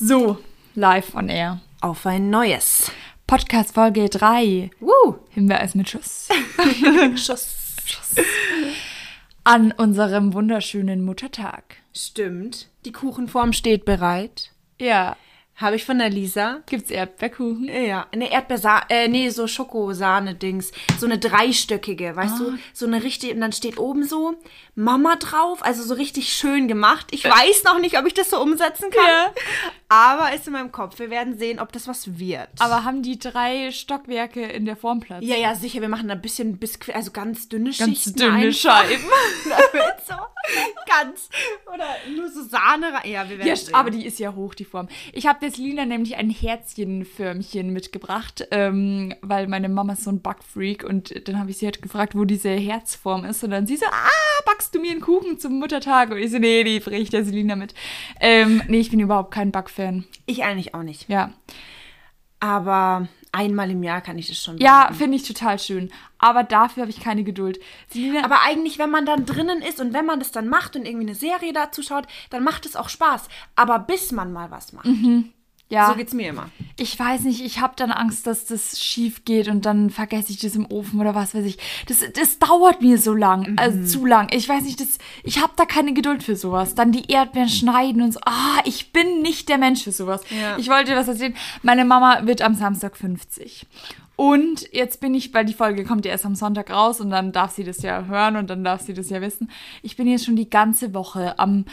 So, live on air. Auf ein neues. Podcast Folge 3. Woo! Himbeereis mit Schuss. Schuss. An unserem wunderschönen Muttertag. Stimmt. Die Kuchenform steht bereit. Ja. Habe ich von der Lisa. Gibt's Erdbeerkuchen? Ja, eine Erdbeersahne, äh, nee, so Schokosahne-Dings. So eine dreistöckige, weißt du? So eine richtige, und dann steht oben so Mama drauf, also so richtig schön gemacht. Ich weiß noch nicht, ob ich das so umsetzen kann. Ja. Aber ist in meinem Kopf. Wir werden sehen, ob das was wird. Aber haben die drei Stockwerke in der Form Platz? ja, ja, sicher, wir machen da ein bisschen Biskuit, also ganz dünne Ganz Schichten. dünne einfach. Scheiben. Damit so ganz, oder nur so Sahne rein. Ja, wir werden Ja, sehen. aber die ist ja hoch, die Form. Ich habe der Selina nämlich ein Herzchenförmchen mitgebracht, ähm, weil meine Mama ist so ein Backfreak und dann habe ich sie halt gefragt, wo diese Herzform ist und dann sie so, ah, backst du mir einen Kuchen zum Muttertag? Und ich so, nee, die bringe ich der Selina mit. Ähm, nee, ich bin überhaupt kein Backfan. Ich eigentlich auch nicht. Ja. Aber einmal im Jahr kann ich das schon Ja, machen. finde ich total schön. Aber dafür habe ich keine Geduld. Selina, Aber eigentlich, wenn man dann drinnen ist und wenn man das dann macht und irgendwie eine Serie dazu schaut, dann macht es auch Spaß. Aber bis man mal was macht. Ja. So geht's mir immer. Ich weiß nicht, ich habe dann Angst, dass das schief geht und dann vergesse ich das im Ofen oder was weiß ich. Das, das dauert mir so lang, also zu lang. Ich weiß nicht, das, ich habe da keine Geduld für sowas. Dann die Erdbeeren schneiden und so. Ah, ich bin nicht der Mensch für sowas. Ja. Ich wollte was erzählen. Meine Mama wird am Samstag 50. Und jetzt bin ich, weil die Folge kommt ja erst am Sonntag raus und dann darf sie das ja hören und dann darf sie das ja wissen. Ich bin jetzt schon die ganze Woche am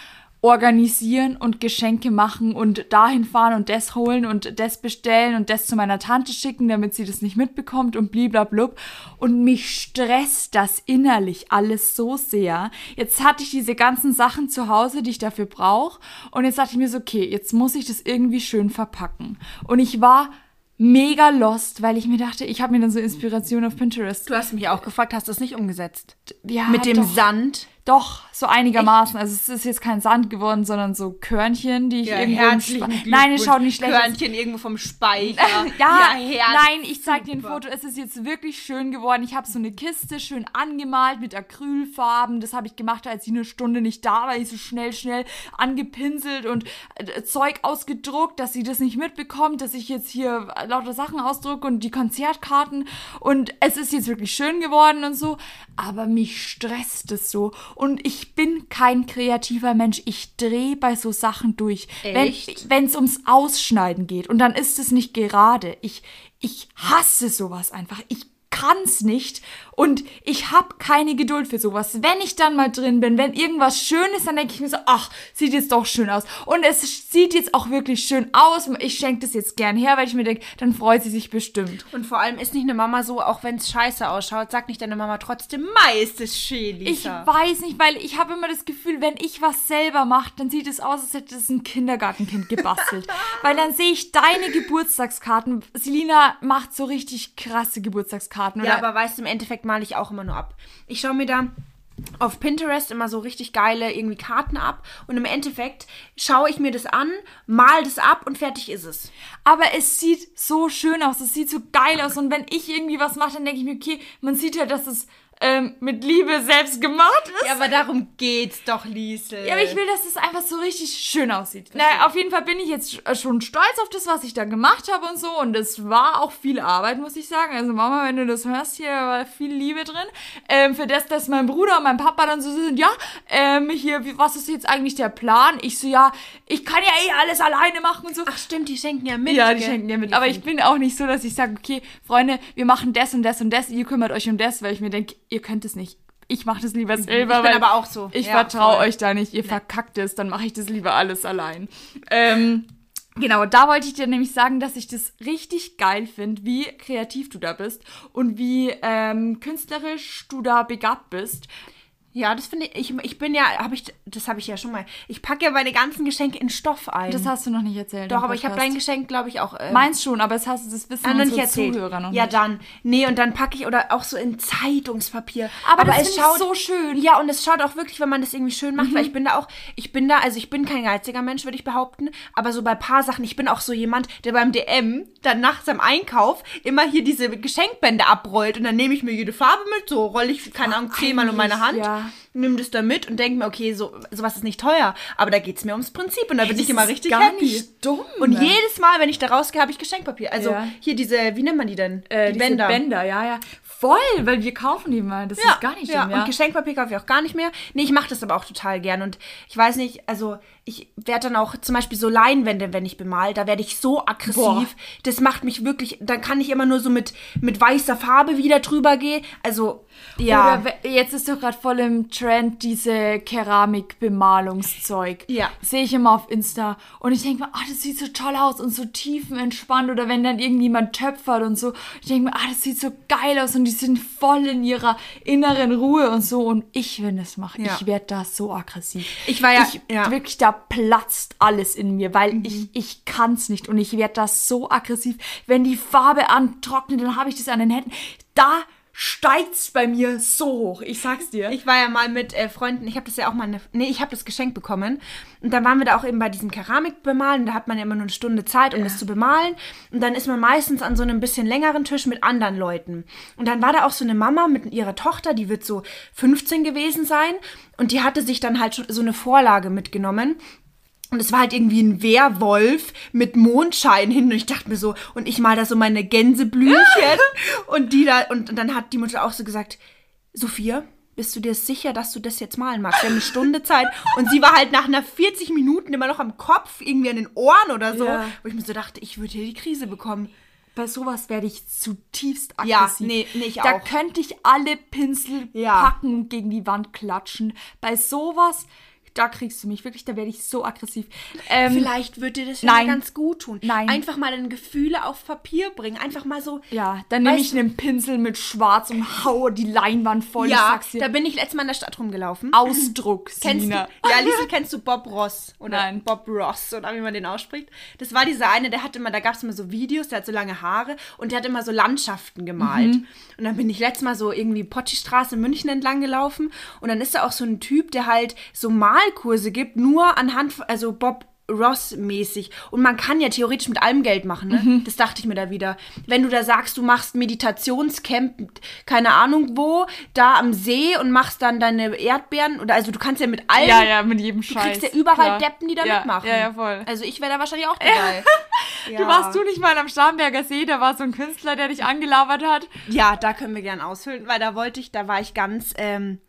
organisieren und Geschenke machen und dahin fahren und das holen und das bestellen und das zu meiner Tante schicken, damit sie das nicht mitbekommt und bliblablub. Und mich stresst das innerlich alles so sehr. Jetzt hatte ich diese ganzen Sachen zu Hause, die ich dafür brauche. Und jetzt dachte ich mir so, okay, jetzt muss ich das irgendwie schön verpacken. Und ich war mega lost, weil ich mir dachte, ich habe mir dann so Inspiration auf Pinterest. Du hast mich auch gefragt, hast du das nicht umgesetzt? Ja, Mit dem doch. Sand. Doch, so einigermaßen. Also es ist jetzt kein Sand geworden, sondern so Körnchen, die ich irgendwo im Spa- Nein, es schaut nicht schlecht aus. Körnchen irgendwo vom Speicher. Ja, Herz. nein, ich zeig dir ein. Foto. Es ist jetzt wirklich schön geworden. Ich habe so eine Kiste schön angemalt mit Acrylfarben. Das habe ich gemacht, als ich eine Stunde nicht da war. Ich so schnell, schnell angepinselt und äh, Zeug ausgedruckt, dass sie das nicht mitbekommt, dass ich jetzt hier lauter Sachen ausdrucke und die Konzertkarten. Und es ist jetzt wirklich schön geworden und so. Aber mich stresst es so. Und ich bin kein kreativer Mensch. Ich drehe bei so Sachen durch. Echt? Wenn es ums Ausschneiden geht und dann ist es nicht gerade. Ich, ich hasse sowas einfach. Ich kann's nicht und ich habe keine Geduld für sowas. Wenn ich dann mal drin bin, wenn irgendwas schön ist, dann denke ich mir so, ach, sieht jetzt doch schön aus. Und es sieht jetzt auch wirklich schön aus. Ich schenke das jetzt gern her, weil ich mir denke, dann freut sie sich bestimmt. Und vor allem ist nicht eine Mama so, auch wenn es scheiße ausschaut, sagt nicht deine Mama trotzdem, Mai ist es schön, Ich Lisa. weiß nicht, weil ich habe immer das Gefühl, wenn ich was selber mache, dann sieht es aus, als hätte es ein Kindergartenkind gebastelt. weil dann sehe ich deine Geburtstagskarten. Selina macht so richtig krasse Geburtstagskarten. Ja, Oder aber weißt du, im Endeffekt male ich auch immer nur ab. Ich schaue mir da auf Pinterest immer so richtig geile irgendwie Karten ab und im Endeffekt schaue ich mir das an, mal das ab und fertig ist es. Aber es sieht so schön aus, es sieht so geil aus. Und wenn ich irgendwie was mache, dann denke ich mir, okay, man sieht ja, dass es ähm, mit Liebe selbst gemacht ist. Ja, aber darum geht's doch, Liesel. Ja, aber ich will, dass es einfach so richtig schön aussieht. Naja, auf jeden Fall bin ich jetzt sch- schon stolz auf das, was ich da gemacht habe und so. Und es war auch viel Arbeit, muss ich sagen. Also Mama, wenn du das hörst, hier war viel Liebe drin. Ähm, für das, dass mein Bruder und mein Papa dann so sind, ja, ähm, hier, wie, was ist jetzt eigentlich der Plan? Ich so, ja, ich kann ja eh alles alleine machen und so. Ach stimmt, die schenken ja mit. Ja, die gell? schenken ja mit. Aber ich bin auch nicht so, dass ich sage, okay, Freunde, wir machen das und das und das, ihr kümmert euch um das, weil ich mir denke, ihr könnt es nicht. Ich mache das lieber selber. Ich bin aber auch so. Ich Ja, vertraue euch da nicht. Ihr verkackt es, dann mache ich das lieber alles allein. Ähm, genau, da wollte ich dir nämlich sagen, dass ich das richtig geil finde, wie kreativ du da bist und wie ähm, künstlerisch du da begabt bist. Ja, das finde ich, ich. Ich bin ja, habe ich, das habe ich ja schon mal. Ich packe ja meine ganzen Geschenke in Stoff ein. Das hast du noch nicht erzählt. Doch, aber ich habe dein Geschenk, glaube ich, auch. Ähm, Meins schon, aber das, hast, das wissen Ah, unsere nicht erzählt. Zuhörer noch ja, nicht. dann. Nee, und dann packe ich oder auch so in Zeitungspapier. Aber das finde ich so schön. Ja, und es schaut auch wirklich, wenn man das irgendwie schön macht, weil ich bin da auch, ich bin da, also ich bin kein geiziger Mensch, würde ich behaupten, aber so bei paar Sachen, ich bin auch so jemand, der beim DM dann nachts am Einkauf immer hier diese Geschenkbände abrollt und dann nehme ich mir jede Farbe mit, so rolle ich, keine Ahnung, zehnmal um meine Hand ja. Nimm das da mit und denk mir, okay, so sowas ist nicht teuer, aber da geht's mir ums Prinzip und da bin das ich immer richtig gar happy. nicht dumm. Und jedes Mal, wenn ich da rausgehe, habe ich Geschenkpapier. Also Ja. hier diese, wie nennt man die denn? Äh, die Bänder. Bänder, ja, ja. Voll, weil wir kaufen die mal. Das ist gar nicht ja. dumm, ja. Und Geschenkpapier kaufe ich auch gar nicht mehr. Nee, ich mache das aber auch total gern. Und ich weiß nicht, also ich werde dann auch zum Beispiel so Leinwände, wenn ich bemal, da werde ich so aggressiv. Boah. Das macht mich wirklich, dann kann ich immer nur so mit, mit weißer Farbe wieder drüber gehen. Also, ja. Oder jetzt ist doch gerade voll im Trend diese Keramikbemalungszeug. Ja. Sehe ich immer auf Insta. Und ich denke mir, ah, das sieht so toll aus und so tiefenentspannt. Oder wenn dann irgendjemand töpfert und so. Ich denke mir, ah, das sieht so geil aus und die sind voll in ihrer inneren Ruhe und so. Und ich, wenn das mache, Ja. ich werde da so aggressiv. Ich war ja- Ich, ja. Wirklich, da platzt alles in mir, weil Mhm. ich, ich kann es nicht. Und ich werde da so aggressiv. Wenn die Farbe antrocknet, dann habe ich das an den Händen. Da steigt's bei mir so hoch. Ich sag's dir. Ich war ja mal mit äh, Freunden, ich habe das ja auch mal, eine, nee, ich habe das geschenkt bekommen. Und dann waren wir da auch eben bei diesem Keramikbemalen. Da hat man ja immer nur eine Stunde Zeit, um das zu bemalen. Und dann ist man meistens an so einem bisschen längeren Tisch mit anderen Leuten. Und dann war da auch so eine Mama mit ihrer Tochter, die wird so 15 gewesen sein. Und die hatte sich dann halt schon so eine Vorlage mitgenommen. Und es war halt irgendwie ein Werwolf mit Mondschein hin. Und ich dachte mir so, und ich mal da so meine Gänseblümchen. und die da, und dann hat die Mutter auch so gesagt, Sophia, bist du dir sicher, dass du das jetzt malen magst? Wir haben eine Stunde Zeit. Und sie war halt nach einer 40 Minuten immer noch am Kopf, irgendwie an den Ohren oder so. Ja. Wo ich mir so dachte, ich würde hier die Krise bekommen. Bei sowas werde ich zutiefst Ja, aggressiv. nee, nee, ich da auch. könnte ich alle Pinsel Ja. packen und gegen die Wand klatschen. Bei sowas, da kriegst du mich wirklich, da werde ich so aggressiv. Ähm, Vielleicht würde dir das ja nein. mal ganz gut tun. Nein. Einfach mal deine Gefühle auf Papier bringen. Einfach mal so. ja, dann nehme ich einen Pinsel mit Schwarz und haue die Leinwand voll. Ja, da bin ich letztes Mal in der Stadt rumgelaufen. Ausdruck, Kennst du, ja, Liesel, kennst du Bob Ross? Oder Nein. Bob Ross, oder wie man den ausspricht. Das war dieser eine, der hatte immer, da gab es immer so Videos, der hat so lange Haare und der hat immer so Landschaften gemalt. Mhm. Und dann bin ich letztes Mal so irgendwie Potschi-Straße in München entlang gelaufen und dann ist da auch so ein Typ, der halt so Malkurse gibt, nur anhand, also Bob Ross-mäßig. Und man kann ja theoretisch mit allem Geld machen, ne? Mhm. Das dachte ich mir da wieder. Wenn du da sagst, du machst Meditationscamp, keine Ahnung wo, da am See und machst dann deine Erdbeeren, oder also du kannst ja mit allem Ja, ja, mit jedem Du Scheiß. kriegst ja überall klar. Deppen, die da ja, mitmachen. Ja, ja, voll. Also ich wäre da wahrscheinlich auch dabei. ja. Du warst du nicht mal am Starnberger See, da war so ein Künstler, der dich angelabert hat. Ja, da können wir gern ausfüllen, weil da wollte ich, da war ich ganz, ähm,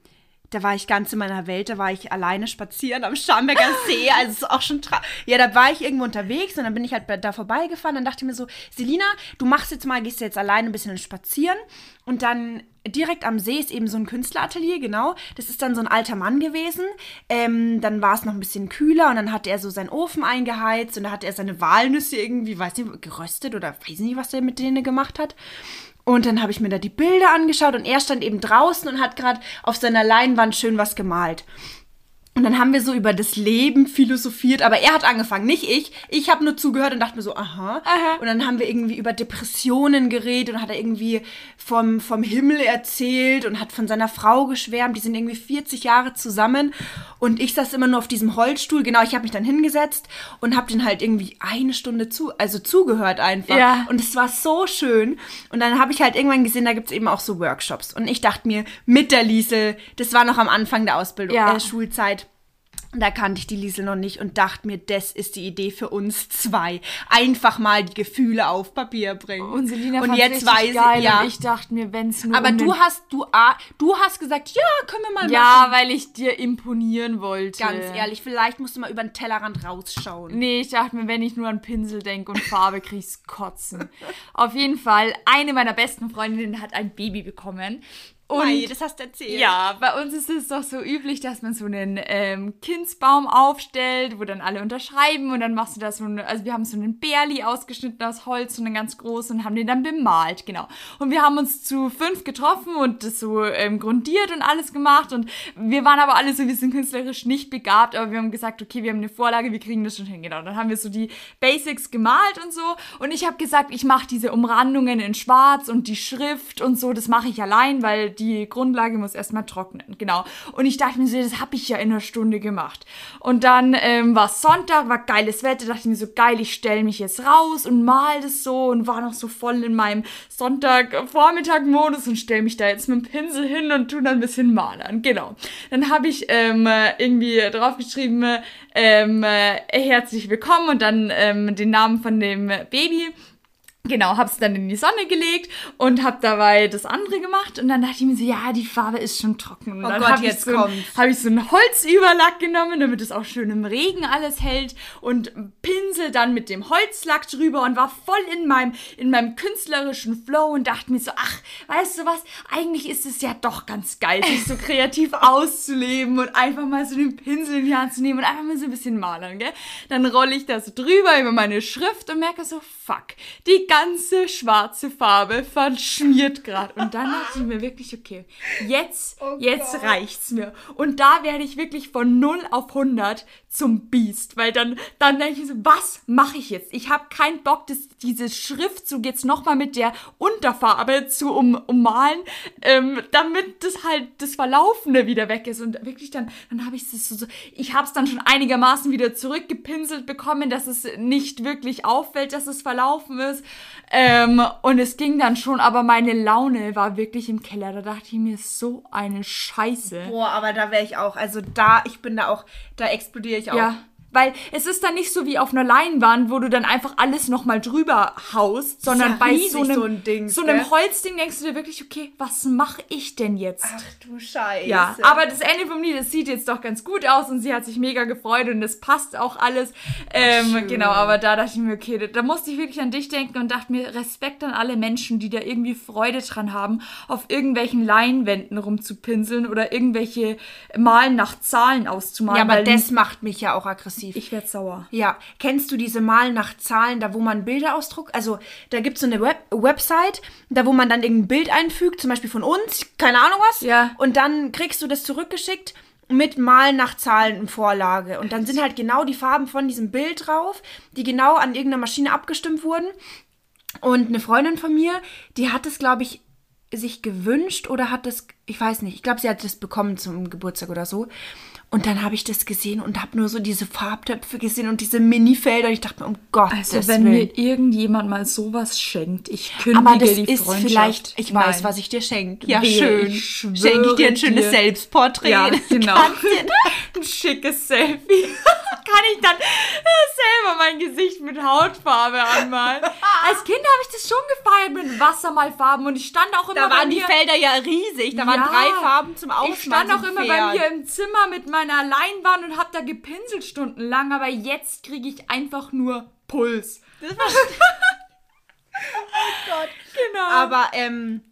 da war ich ganz in meiner Welt, da war ich alleine spazieren am Starnberger See, also es ist auch schon tra Ja, da war ich irgendwo unterwegs und dann bin ich halt da vorbeigefahren, dann dachte ich mir so, Selina, du machst jetzt mal, gehst jetzt alleine ein bisschen spazieren und dann direkt am See ist eben so ein Künstleratelier, genau. Das ist dann so ein alter Mann gewesen. Ähm, dann war es noch ein bisschen kühler und dann hat er so seinen Ofen eingeheizt und da hat er seine Walnüsse irgendwie, weiß nicht, geröstet oder weiß nicht, was er mit denen gemacht hat. Und dann habe ich mir da die Bilder angeschaut und er stand eben draußen und hat gerade auf seiner Leinwand schön was gemalt. Und dann haben wir so über das Leben philosophiert, aber er hat angefangen, nicht ich. Ich habe nur zugehört und dachte mir so, aha. Und dann haben wir irgendwie über Depressionen geredet und hat er irgendwie vom, vom Himmel erzählt und hat von seiner Frau geschwärmt. Die sind irgendwie 40 Jahre zusammen. Und ich saß immer nur auf diesem Holzstuhl. Genau, ich habe mich dann hingesetzt und habe den halt irgendwie eine Stunde zu, also zugehört einfach. Ja. Und es war so schön. Und dann habe ich halt irgendwann gesehen, da gibt es eben auch so Workshops. Und ich dachte mir, mit der Liesel, das war noch am Anfang der Ausbildung, Ja. äh, Schulzeit. Da kannte ich die Liesel noch nicht und dachte mir, das ist die Idee für uns zwei. Einfach mal die Gefühle auf Papier bringen. Und Selina und jetzt weiß geil ich, ja. und ich dachte mir, wenn es nur aber um du hast, du, ah, du hast gesagt, ja, können wir mal Ja, machen. weil ich dir imponieren wollte. Ganz ehrlich, vielleicht musst du mal über den Tellerrand rausschauen. Nee, ich dachte mir, wenn ich nur an Pinsel denke und Farbe, krieg ich's kotzen. Auf jeden Fall, eine meiner besten Freundinnen hat ein Baby bekommen. Und Mei, das hast du erzählt. ja, bei uns ist es doch so üblich, dass man so einen ähm, Kindsbaum aufstellt, wo dann alle unterschreiben und dann machst du da so eine, also wir haben so einen Bärli ausgeschnitten aus Holz, so einen ganz großen und haben den dann bemalt, genau. Und wir haben uns zu fünf getroffen und das so ähm, grundiert und alles gemacht und wir waren aber alle so, wir sind künstlerisch nicht begabt, aber wir haben gesagt, okay, wir haben eine Vorlage, wir kriegen das schon hin, genau. Dann haben wir so die Basics gemalt und so und ich habe gesagt, ich mache diese Umrandungen in schwarz und die Schrift und so, das mache ich allein, weil die Grundlage muss erstmal trocknen. Genau. Und ich dachte mir so, das habe ich ja in einer Stunde gemacht. Und dann ähm, war Sonntag, war geiles Wetter, dachte ich mir so, geil, ich stelle mich jetzt raus und mal das so und war noch so voll in meinem Sonntag-Vormittag-Modus und stelle mich da jetzt mit dem Pinsel hin und tu dann ein bisschen malern. Genau. Dann habe ich ähm, irgendwie draufgeschrieben, ähm, äh, herzlich willkommen und dann ähm, den Namen von dem Baby Genau, hab's dann in die Sonne gelegt und hab dabei das andere gemacht und dann dachte ich mir so, ja, die Farbe ist schon trocken. Und Oh dann Gott, hab jetzt ich so, habe ich so einen Holzüberlack genommen, damit es auch schön im Regen alles hält und Pinsel dann mit dem Holzlack drüber und war voll in meinem in meinem künstlerischen Flow und dachte mir so, ach, weißt du was? Eigentlich ist es ja doch ganz geil, sich so kreativ auszuleben und einfach mal so den Pinsel in die Hand zu nehmen und einfach mal so ein bisschen malern, gell? Dann rolle ich da so drüber über meine Schrift und merke so, fuck, die ganze schwarze Farbe verschmiert gerade. Und dann dachte ich mir wirklich, okay, jetzt, jetzt reicht's mir. Und da werde ich wirklich von 0 auf 100 zum Biest, weil dann, dann denke ich so, was mache ich jetzt? Ich habe keinen Bock, das, diese Schriftzug jetzt nochmal mit der Unterfarbe zu um, ummalen, ähm, damit das halt das Verlaufende wieder weg ist. Und wirklich dann, dann habe ich es so, so, ich habe es dann schon einigermaßen wieder zurückgepinselt bekommen, dass es nicht wirklich auffällt, dass es verlaufen ist. Ähm, und es ging dann schon, aber meine Laune war wirklich im Keller. Da dachte ich mir, so eine Scheiße. Boah, aber da wäre ich auch. Also da, ich bin da auch, da explodiere ich auch. Ja. Weil es ist dann nicht so wie auf einer Leinwand, wo du dann einfach alles nochmal drüber haust, sondern ja bei so einem, so ein Ding, so einem? Holzding denkst du dir wirklich, okay, was mache ich denn jetzt? Ach du Scheiße. Ja, aber das Ende vom Lied, das sieht jetzt doch ganz gut aus und sie hat sich mega gefreut und es passt auch alles. Ähm, genau, aber da dachte ich mir, okay, da, musste ich wirklich an dich denken und dachte mir, Respekt an alle Menschen, die da irgendwie Freude dran haben, auf irgendwelchen Leinwänden rumzupinseln oder irgendwelche Malen nach Zahlen auszumalen. Ja, aber weil das macht mich ja auch aggressiv. Ich werd sauer. Ja, kennst du diese Malen nach Zahlen, da wo man Bilder ausdruckt? Also da gibt es so eine Web Website, da wo man dann irgendein Bild einfügt, zum Beispiel von uns, keine Ahnung was. Ja. Und dann kriegst du das zurückgeschickt mit Malen nach Zahlen in Vorlage. Und dann sind halt genau die Farben von diesem Bild drauf, die genau an irgendeiner Maschine abgestimmt wurden. Und eine Freundin von mir, die hat es, glaube ich, sich gewünscht oder hat es, ich weiß nicht, ich glaube, sie hat es bekommen zum Geburtstag oder so. Und dann habe ich das gesehen und habe nur so diese Farbtöpfe gesehen und diese Mini-Felder. Und ich dachte mir, um Gottes Also wenn Willen. mir irgendjemand mal sowas schenkt, ich kündige Aber das die ist Freundschaft. vielleicht, ich weiß, Nein. was ich dir schenke. Ja, Wehe, schön. ich Schenke ich dir ein schönes dir. Selbstporträt. Ja, genau. Ein schickes Selfie. Kann ich dann selber mein Gesicht mit Hautfarbe anmalen. Als Kind habe ich das schon gefeiert mit Wassermalfarben und ich stand auch immer Da waren die Felder ja riesig. Da waren Ja. drei Farben zum Ausmalen. ich stand auch immer bei mir im Zimmer mit meiner Leinwand und habe da gepinselt stundenlang, aber jetzt kriege ich einfach nur Puls. Gott. Genau. Aber, ähm,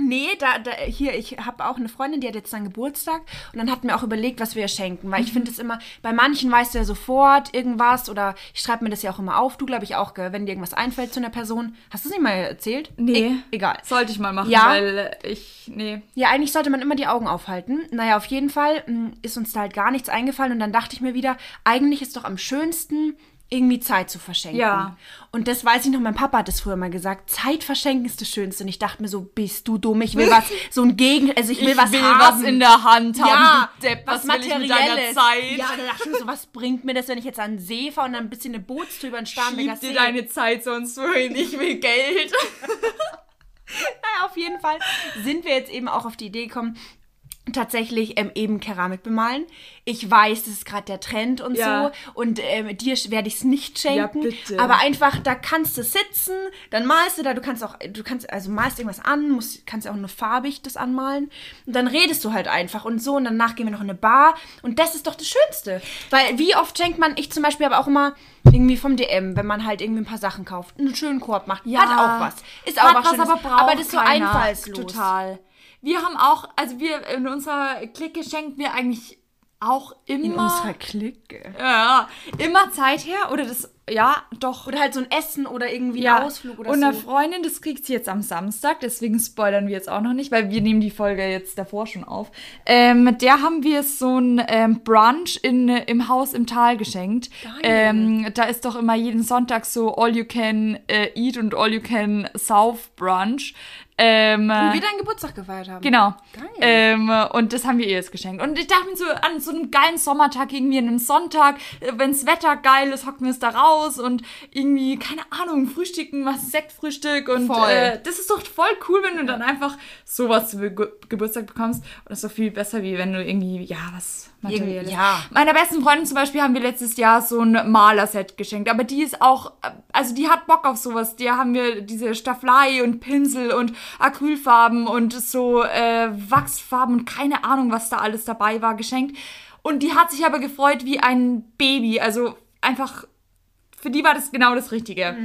nee, da, da, hier, ich habe auch eine Freundin, die hat jetzt dann Geburtstag und dann hatten wir auch überlegt, was wir ihr schenken, weil ich Mhm. finde es immer, bei manchen weißt du ja sofort irgendwas oder ich schreibe mir das ja auch immer auf, du glaube ich auch, gell, wenn dir irgendwas einfällt zu einer Person. Hast du es nicht mal erzählt? nee, E egal. Sollte ich mal machen, Ja. weil ich, nee. Ja, eigentlich sollte man immer die Augen aufhalten. Naja, auf jeden Fall mh, ist uns da halt gar nichts eingefallen und dann dachte ich mir wieder, eigentlich ist doch am schönsten, irgendwie Zeit zu verschenken. Ja. Und das weiß ich noch, mein Papa hat es früher mal gesagt, Zeit verschenken ist das Schönste. Und ich dachte mir so, bist du dumm, ich will was, so ein Gegen, also ich will was haben. der Hand ja, du Depp. was, will ich mit Materielles. deiner Zeit? Ja, da dachte ich mir so, was bringt mir das, wenn ich jetzt an den See fahre und dann ein bisschen eine Bootstour über den Starnberger See. dir deine Zeit sonst wohin, ich will Geld. Naja, auf jeden Fall sind wir jetzt eben auch auf die Idee gekommen, tatsächlich ähm, eben Keramik bemalen. Ich weiß, das ist gerade der Trend und Ja. so. Und ähm, dir werde ich es nicht schenken. Ja, bitte. Aber einfach, da kannst du sitzen, dann malst du da, du kannst auch, du kannst, also malst irgendwas an, musst, kannst ja auch nur farbig das anmalen. Und dann redest du halt einfach und so. Und danach gehen wir noch in eine Bar. Und das ist doch das Schönste. Weil wie oft schenkt man, ich zum Beispiel aber auch immer irgendwie vom DM, wenn man halt irgendwie ein paar Sachen kauft, einen schönen Korb macht. Hat auch was. Ist auch Hat was, was, Schönes. aber braucht aber das ist so einfallslos. Total. Wir haben auch, also wir in unserer Clique schenken wir eigentlich auch immer. In unserer Clique. ja, immer Zeit her. Oder das, ja, doch. Oder halt so ein Essen oder irgendwie ja. ein Ausflug oder Und so. eine Freundin, das kriegt sie jetzt am Samstag, deswegen spoilern wir jetzt auch noch nicht, weil wir nehmen die Folge jetzt davor schon auf. Ähm, der haben wir so ein ähm, Brunch in, im Haus im Tal geschenkt. Ähm, da ist doch immer jeden Sonntag so All You Can äh, Eat und All You Can South Brunch. Ähm, Wo wir deinen Geburtstag gefeiert haben. Genau. Geil. Ähm, und das haben wir ihr jetzt geschenkt. Und ich dachte mir so, an so einem geilen Sommertag, irgendwie an einem Sonntag, äh, wenn's Wetter geil ist, hocken wir es da raus und irgendwie, keine Ahnung, frühstücken, was Sektfrühstück und Voll. Äh, das ist doch voll cool, wenn du dann einfach sowas zu Ge Geburtstag bekommst. Und das ist doch viel besser, wie wenn du irgendwie, ja, was Materielles. ja. Meiner besten Freundin zum Beispiel haben wir letztes Jahr so ein Malerset geschenkt. Aber die ist auch, also die hat Bock auf sowas. Der haben wir diese Stafflei und Pinsel und Acrylfarben und so äh, Wachsfarben und keine Ahnung, was da alles dabei war, geschenkt. Und die hat sich aber gefreut wie ein Baby. Also einfach, für die war das genau das Richtige.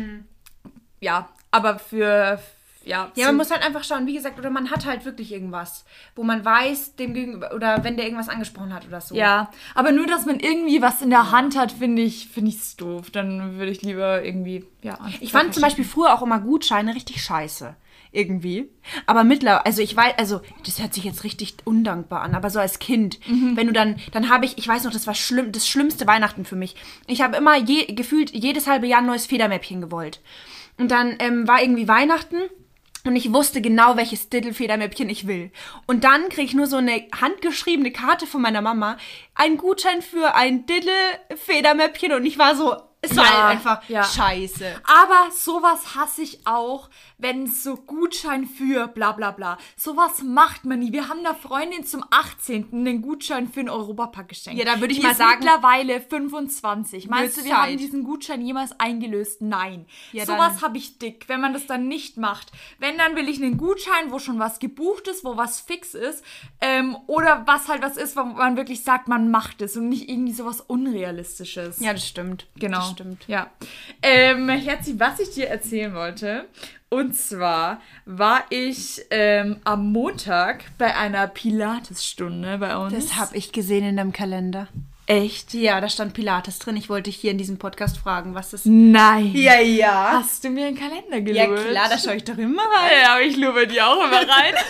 Ja, aber für, ja. Ja, man muss halt einfach schauen, wie gesagt, oder man hat halt wirklich irgendwas, wo man weiß, dem gegenüber, oder wenn der irgendwas angesprochen hat oder so. Ja, aber nur, dass man irgendwie was in der Hand hat, finde ich, finde ich's doof. Dann würde ich lieber irgendwie, ja. Ich fand zum Beispiel früher auch immer Gutscheine richtig scheiße. Irgendwie. Aber mittlerweile, also ich weiß, also das hört sich jetzt richtig undankbar an, aber so als Kind, wenn du dann, dann habe ich, ich weiß noch, das war schlimm, das schlimmste Weihnachten für mich. Ich habe immer je, gefühlt jedes halbe Jahr ein neues Federmäppchen gewollt. Und dann ähm, war irgendwie Weihnachten und ich wusste genau, welches Diddle-Federmäppchen ich will. Und dann krieg ich nur so eine handgeschriebene Karte von meiner Mama, ein Gutschein für ein Diddle-Federmäppchen und ich war so, es war Ja, halt einfach ja. scheiße. Aber sowas hasse ich auch, wenn es so Gutschein für bla bla bla. Sowas macht man nie. Wir haben der Freundin zum 18. einen Gutschein für einen Europapack geschenkt. Ja, da würde ich Die mal ist sagen- mittlerweile 25. Meinst du, wir haben Zeit. diesen Gutschein jemals eingelöst? Nein. Ja, sowas habe ich dick, wenn man das dann nicht macht. Wenn, dann will ich einen Gutschein, wo schon was gebucht ist, wo was fix ist. Ähm, oder was halt was ist, wo man wirklich sagt, man macht es und nicht irgendwie sowas Unrealistisches. Ja, das stimmt. Genau. Das stimmt. Ja. Ähm, Herzi, was ich dir erzählen wollte, und zwar war ich ähm, am Montag bei einer Pilatesstunde bei uns. Das habe ich gesehen in deinem Kalender. echt. Ja, da stand Pilates drin. Ich wollte dich hier in diesem Podcast fragen, was das Nein. ja. Hast du mir einen Kalender Ja, gelöst? klar, da schaue ich doch immer rein. Ja, aber ich lube die auch immer rein.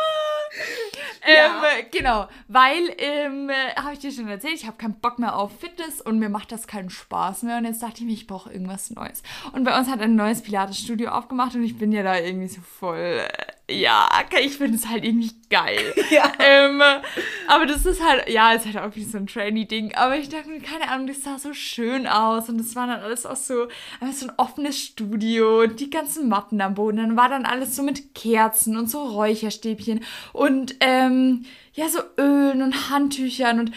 Ja. ähm, genau, weil, ähm, äh, habe ich dir schon erzählt, ich habe keinen Bock mehr auf Fitness und mir macht das keinen Spaß mehr. Und jetzt dachte ich mir, ich brauche irgendwas Neues. Und bei uns hat ein neues Pilates-Studio aufgemacht und ich bin ja da irgendwie so voll, äh, ja, ich finde es halt irgendwie geil. Ja. Ähm, aber das ist halt, ja, ist halt auch wie so ein Trainee-Ding. Aber ich dachte mir, keine Ahnung, das sah so schön aus. Und das war dann alles auch so, einfach so ein offenes Studio und die ganzen Matten am Boden. Dann war dann alles so mit Kerzen und so Räucherstäbchen und ähm, ja, so Ölen und Handtüchern und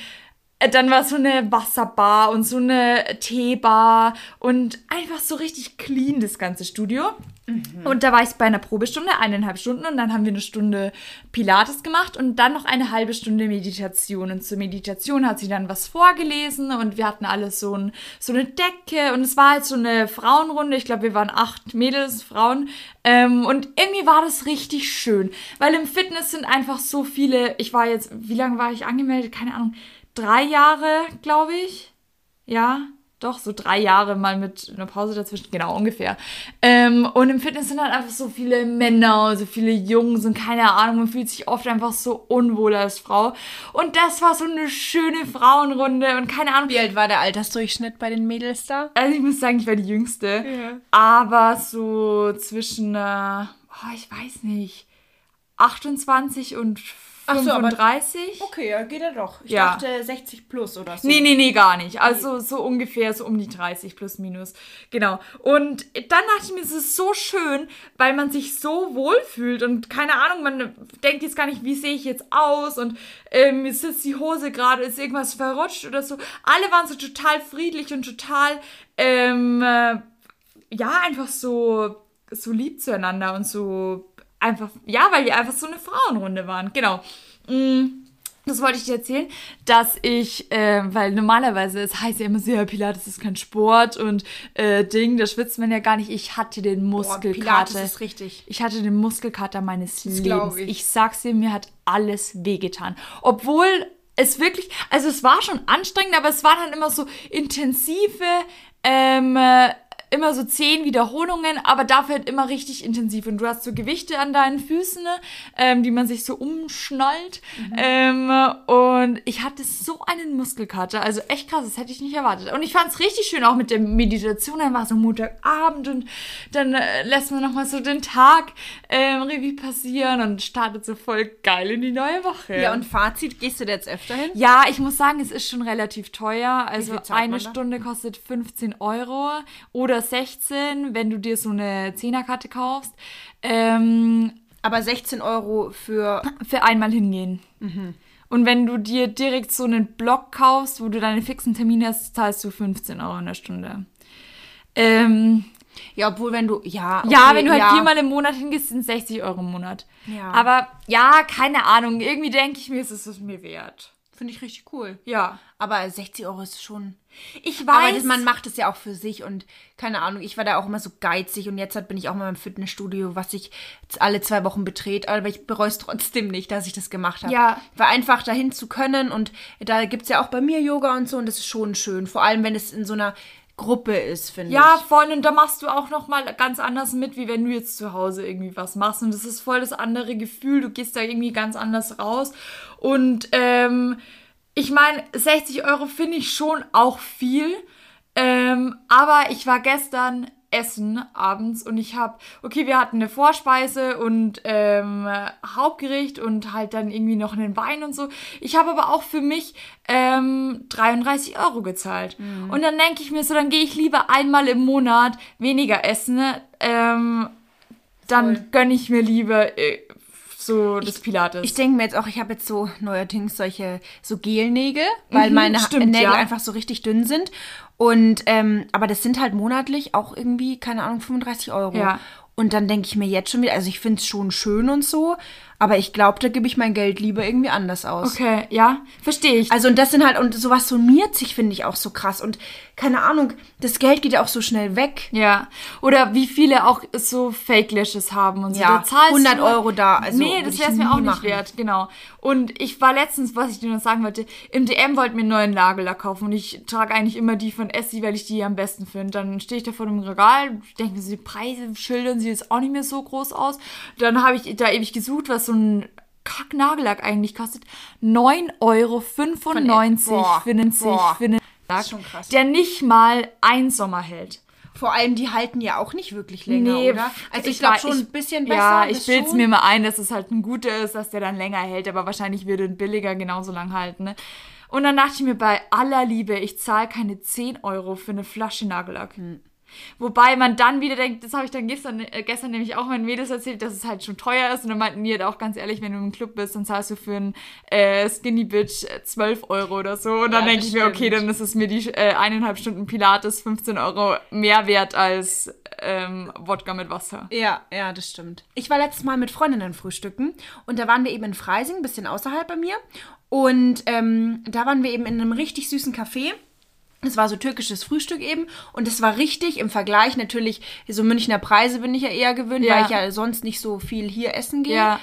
äh, dann war so eine Wasserbar und so eine Teebar und einfach so richtig clean das ganze Studio. Und da war ich bei einer Probestunde, eineinhalb Stunden und dann haben wir eine Stunde Pilates gemacht und dann noch eine halbe Stunde Meditation. Und zur Meditation hat sie dann was vorgelesen und wir hatten alles so, ein, so eine Decke und es war halt so eine Frauenrunde. Ich glaube, wir waren acht Mädels, Frauen. Ähm, und irgendwie war das richtig schön, weil im Fitness sind einfach so viele, ich war jetzt, wie lange war ich angemeldet? Keine Ahnung, drei Jahre, glaube ich. Ja, doch, so drei Jahre mal mit einer Pause dazwischen, genau ungefähr. Ähm, und im Fitness sind halt einfach so viele Männer so viele Jungs und keine Ahnung, man fühlt sich oft einfach so unwohl als Frau. Und das war so eine schöne Frauenrunde und keine Ahnung. Wie alt war der Altersdurchschnitt bei den Mädels da? Also ich muss sagen, ich war die Jüngste. Ja. Aber so zwischen, äh, oh, ich weiß nicht, 28 und Ach so, aber- 35. Okay, ja, geht er doch. Ich Ja. dachte 60 plus oder so. Nee, nee, nee, gar nicht. Also so ungefähr so um die 30 plus minus. Genau. Und dann dachte ich mir, es ist so schön, weil man sich so wohl fühlt und keine Ahnung, man denkt jetzt gar nicht, wie sehe ich jetzt aus und ähm, ist jetzt die Hose gerade, ist irgendwas verrutscht oder so. Alle waren so total friedlich und total, ähm, äh, ja, einfach so, so lieb zueinander und so einfach, ja, weil wir einfach so eine Frauenrunde waren. Genau. Mm. Das wollte ich dir erzählen, dass ich, äh, weil normalerweise, es heißt ja immer so, ja, Pilates ist kein Sport und äh, Ding, da schwitzt man ja gar nicht. Ich hatte den Boah, Muskelkater. Pilates ist richtig. Ich hatte den Muskelkater meines Lebens. glaub ich. ich sag's dir, mir hat alles wehgetan. Obwohl es wirklich, also es war schon anstrengend, aber es waren dann immer so intensive, ähm, äh, immer so zehn Wiederholungen, aber dafür halt immer richtig intensiv. Und du hast so Gewichte an deinen Füßen, ähm, die man sich so umschnallt. Mhm. Ähm, und ich hatte so einen Muskelkater, also echt krass, das hätte ich nicht erwartet. Und ich fand es richtig schön auch mit der Meditation. Dann war so Montagabend und dann äh, lässt man nochmal so den Tag ähm, Revue passieren und startet so voll geil in die neue Woche. Ja, und Fazit, gehst du da jetzt öfter hin? Ja, ich muss sagen, es ist schon relativ teuer. Also eine Stunde kostet 15 Euro oder 16, wenn du dir so eine Zehnerkarte kaufst. Ähm, Aber 16 Euro für... Für einmal hingehen. Mhm. Und wenn du dir direkt so einen Block kaufst, wo du deine fixen Termine hast, zahlst du 15 Euro in der Stunde. Ähm, ja, obwohl wenn du, ja. Okay, ja, wenn du halt ja. viermal im Monat hingehst, sind 60 Euro im Monat. Ja. Aber ja, keine Ahnung. Irgendwie denke ich mir, es ist es mir wert. Finde ich richtig cool. Ja. Aber 60 Euro ist schon. Ich weiß. Aber das, man macht es ja auch für sich und keine Ahnung, ich war da auch immer so geizig und jetzt bin ich auch mal im Fitnessstudio, was ich alle zwei Wochen betrete, aber ich bereue es trotzdem nicht, dass ich das gemacht habe. Ja. War einfach dahin zu können und da gibt es ja auch bei mir Yoga und so und das ist schon schön. Vor allem, wenn es in so einer Gruppe ist, finde ich. Ja, voll. Und da machst du auch noch mal ganz anders mit, wie wenn du jetzt zu Hause irgendwie was machst. Und das ist voll das andere Gefühl. Du gehst da irgendwie ganz anders raus. Und ähm, ich meine, 60 Euro finde ich schon auch viel. Ähm, aber ich war gestern essen abends und ich habe, okay, wir hatten eine Vorspeise und ähm, Hauptgericht und halt dann irgendwie noch einen Wein und so. Ich habe aber auch für mich ähm, 33 Euro gezahlt. Mhm. Und dann denke ich mir so, dann gehe ich lieber einmal im Monat weniger essen. Ähm, dann gönne ich mir lieber äh, so das Pilates. Ich denke mir jetzt auch, ich habe jetzt so neuerdings solche so Gelnägel, weil mhm, meine stimmt, Nägel ja. einfach so richtig dünn sind. Und ähm, aber das sind halt monatlich auch irgendwie, keine Ahnung, 35 Euro. Ja. Und dann denke ich mir jetzt schon wieder, also ich finde es schon schön und so, aber ich glaube, da gebe ich mein Geld lieber irgendwie anders aus. Okay, ja, verstehe ich. Also und das sind halt, und sowas summiert sich, finde ich auch so krass. Und keine Ahnung, das Geld geht ja auch so schnell weg. Ja. Oder wie viele auch so Fake-Lashes haben und so. Ja, 100 du, Euro da. Also nee, das wäre es mir auch nicht machen. wert, genau. Und ich war letztens, was ich dir noch sagen wollte, im DM wollte mir einen neuen Nagellack kaufen und ich trage eigentlich immer die von Essie, weil ich die am besten finde. Dann stehe ich da vor dem Regal, denke mir so, die Preise schildern sie jetzt auch nicht mehr so groß aus. Dann habe ich da ewig gesucht, was so ein Kack-Nagellack eigentlich kostet 9,95 Euro für einen, boah, für einen, boah, für einen Lack, der nicht mal ein Sommer hält. Vor allem, die halten ja auch nicht wirklich länger, nee, oder? Also ich, ich glaube schon ein bisschen besser. Ja, ich bilde es mir mal ein, dass es halt ein guter ist, dass der dann länger hält, aber wahrscheinlich würde ein billiger genauso lang halten. Ne? Und dann dachte ich mir bei aller Liebe, ich zahle keine 10 Euro für eine Flasche Nagellack. Hm. Wobei man dann wieder denkt, das habe ich dann gestern, äh, gestern nämlich auch meinen Mädels erzählt, dass es halt schon teuer ist. Und dann meinten die halt auch ganz ehrlich, wenn du im Club bist, dann zahlst du für einen äh, Skinny Bitch 12 äh, Euro oder so. Und dann ja, denke ich mir, okay, dann ist es mir die äh, eineinhalb Stunden Pilates 15 Euro mehr wert als ähm, Wodka mit Wasser. Ja, ja, das stimmt. Ich war letztes Mal mit Freundinnen frühstücken und da waren wir eben in Freising, ein bisschen außerhalb bei mir. Und ähm, da waren wir eben in einem richtig süßen Café. Es war so türkisches Frühstück eben und es war richtig im Vergleich natürlich, so Münchner Preise bin ich ja eher gewöhnt, ja. weil ich ja sonst nicht so viel hier essen gehe. Ja.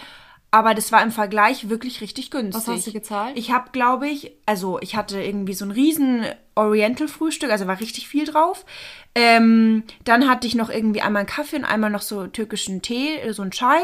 Aber das war im Vergleich wirklich richtig günstig. Was hast du gezahlt? Ich habe, glaube ich, also ich hatte irgendwie so ein riesen Oriental-Frühstück, also war richtig viel drauf. Ähm, dann hatte ich noch irgendwie einmal einen Kaffee und einmal noch so türkischen Tee, so ein Chai.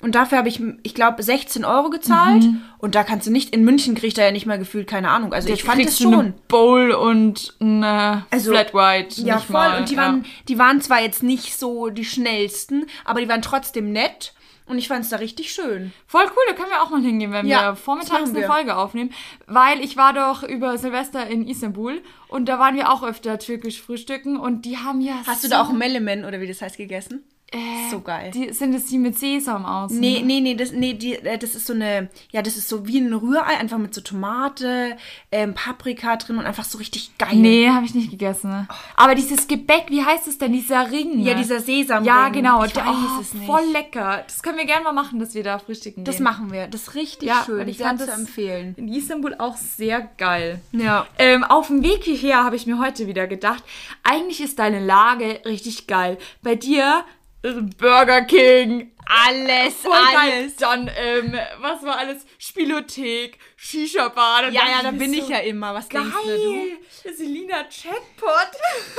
Und dafür habe ich, ich glaube, 16 Euro gezahlt. Mhm. Und da kannst du nicht, in München kriegt er ja nicht mal gefühlt, keine Ahnung. Also ich fand es schon. Eine Bowl und eine also, Flat White. Ja, voll. Mal. Und die, ja. waren, die waren zwar jetzt nicht so die schnellsten, aber die waren trotzdem nett. Und ich fand es da richtig schön. Voll cool, da können wir auch mal hingehen, wenn ja, wir vormittags eine Folge aufnehmen. Weil ich war doch über Silvester in Istanbul und da waren wir auch öfter türkisch frühstücken und die haben ja. Hast so du da auch Melemen oder wie das heißt gegessen? Äh, so geil. Die, sind das die mit Sesam aus? Nee, nee, nee, das, nee die, äh, das ist so eine, ja, das ist so wie ein Rührei, einfach mit so Tomate, ähm, Paprika drin und einfach so richtig geil. Nee, habe ich nicht gegessen. Ne? Oh. Aber dieses Gebäck, wie heißt es denn? Dieser Ring. Ja, dieser Sesam. Ja, genau. Ich der, weiß oh, es nicht. Voll lecker. Das können wir gerne mal machen, dass wir da frühstücken Das machen wir. Das ist richtig ja, schön. Ich kann es empfehlen. In Istanbul auch sehr geil. Ja. Ähm, auf dem Weg hierher habe ich mir heute wieder gedacht, eigentlich ist deine Lage richtig geil. Bei dir Burger King, alles, Voll alles. Dann, ähm, was war alles? Spielothek, Shisha-Bar. Ja, ja, da bin so ich ja immer. Was geil. denkst du? Selina Checkpot.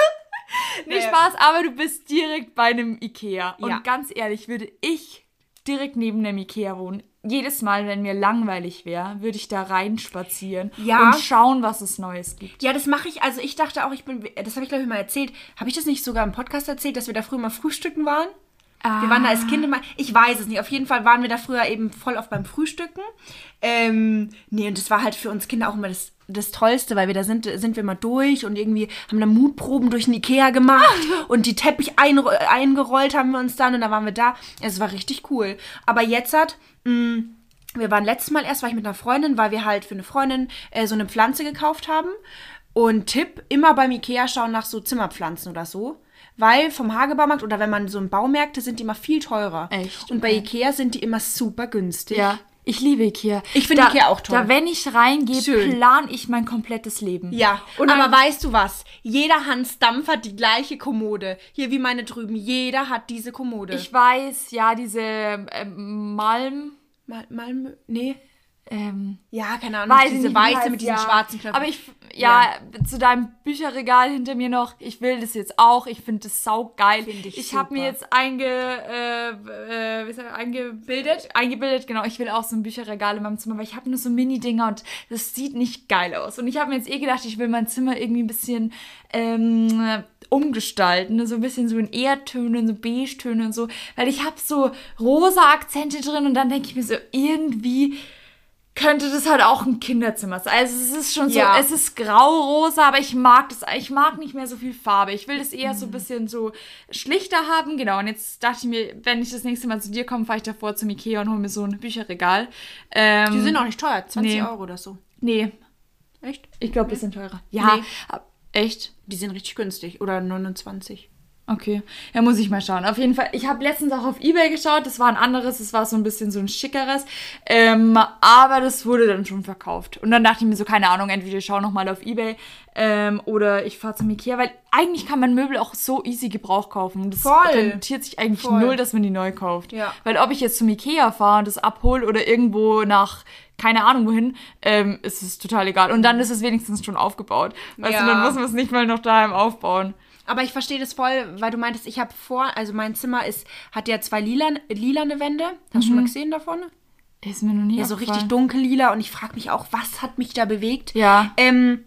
nee, ja, Spaß Spaß, aber du bist direkt bei einem Ikea. Und Ja. ganz ehrlich, würde ich direkt neben einem Ikea wohnen. Jedes Mal, wenn mir langweilig wäre, würde ich da reinspazieren Ja. und schauen, was es Neues gibt. Ja, das mache ich. Also ich dachte auch, ich bin. Das habe ich glaube ich mal erzählt. Habe ich das nicht sogar im Podcast erzählt, dass wir da früher mal frühstücken waren? Wir waren da als Kinder mal. Ich weiß es nicht. Auf jeden Fall waren wir da früher eben voll oft beim Frühstücken. Ähm, nee, und das war halt für uns Kinder auch immer das, das Tollste, weil wir da sind, sind wir mal durch und irgendwie haben da Mutproben durch den Ikea gemacht und die Teppich ein, eingerollt haben wir uns dann und da waren wir da. Es war richtig cool. Aber jetzt hat. Mh, wir waren letztes Mal erst, war ich mit einer Freundin, weil wir halt für eine Freundin äh, so eine Pflanze gekauft haben. Und Tipp, immer beim Ikea schauen nach so Zimmerpflanzen oder so. Weil vom Hagebaumarkt oder wenn man so in Baumärkte sind die immer viel teurer. Echt? Und bei Okay. Ikea sind die immer super günstig. Ja, ich liebe Ikea. Ich finde Ikea auch toll. Da, wenn ich reingehe, Schön. plan ich mein komplettes Leben. Ja, Und aber weißt du was? Jeder Hans Dampf hat die gleiche Kommode. Hier wie meine drüben. Jeder hat diese Kommode. Ich weiß, ja, diese ähm, Malm. mal, mal, nee. Ähm, Ja, keine Ahnung. weiß diese nicht, weiße heißt, mit diesen ja. schwarzen Knöpfen. Aber ich, ja, zu deinem Bücherregal hinter mir noch. Ich will das jetzt auch. Ich finde das saugeil. Find ich ich habe mir jetzt einge, äh, äh, eingebildet, eingebildet, genau. Ich will auch so ein Bücherregal in meinem Zimmer, weil ich habe nur so Mini-Dinger und das sieht nicht geil aus. Und ich habe mir jetzt eh gedacht, ich will mein Zimmer irgendwie ein bisschen ähm, umgestalten, ne? so ein bisschen so in Erdtönen, so Beige-Töne und so, weil ich habe so rosa Akzente drin und dann denke ich mir so irgendwie könnte das halt auch ein Kinderzimmer sein. Also es ist schon so, Ja. es ist grau-rosa, aber ich mag das, ich mag nicht mehr so viel Farbe. Ich will das eher Mhm. so ein bisschen so schlichter haben. Genau, und jetzt dachte ich mir, wenn ich das nächste Mal zu dir komme, fahre ich davor zum Ikea und hole mir so ein Bücherregal. Ähm, die sind auch nicht teuer. 20 nee. Euro oder so. Nee, Echt? ich glaube, die sind teurer. Ja, Nee. echt? Die sind richtig günstig. Oder 29. Okay, ja, muss ich mal schauen. Auf jeden Fall, ich habe letztens auch auf Ebay geschaut, das war ein anderes, das war so ein bisschen so ein schickeres, ähm, aber das wurde dann schon verkauft. Und dann dachte ich mir so, keine Ahnung, entweder ich schaue nochmal auf Ebay ähm, oder ich fahre zum Ikea, weil eigentlich kann man Möbel auch so easy Gebrauch kaufen. Das Voll. rentiert sich eigentlich Voll. null, dass man die neu kauft. Ja. Weil ob ich jetzt zum Ikea fahre und das abhole oder irgendwo nach keine Ahnung wohin, ähm, ist es total egal. Und dann ist es wenigstens schon aufgebaut. Weißt Ja. du, dann muss man es nicht mal noch daheim aufbauen. Aber ich verstehe das voll, weil du meintest, ich habe vor, also mein Zimmer ist, hat ja zwei lilan, lilane Wände. Hast du schon mal gesehen davon? Ist mir noch nie Ja, so richtig dunkellila und ich frage mich auch, was hat mich da bewegt? Ja. Ähm,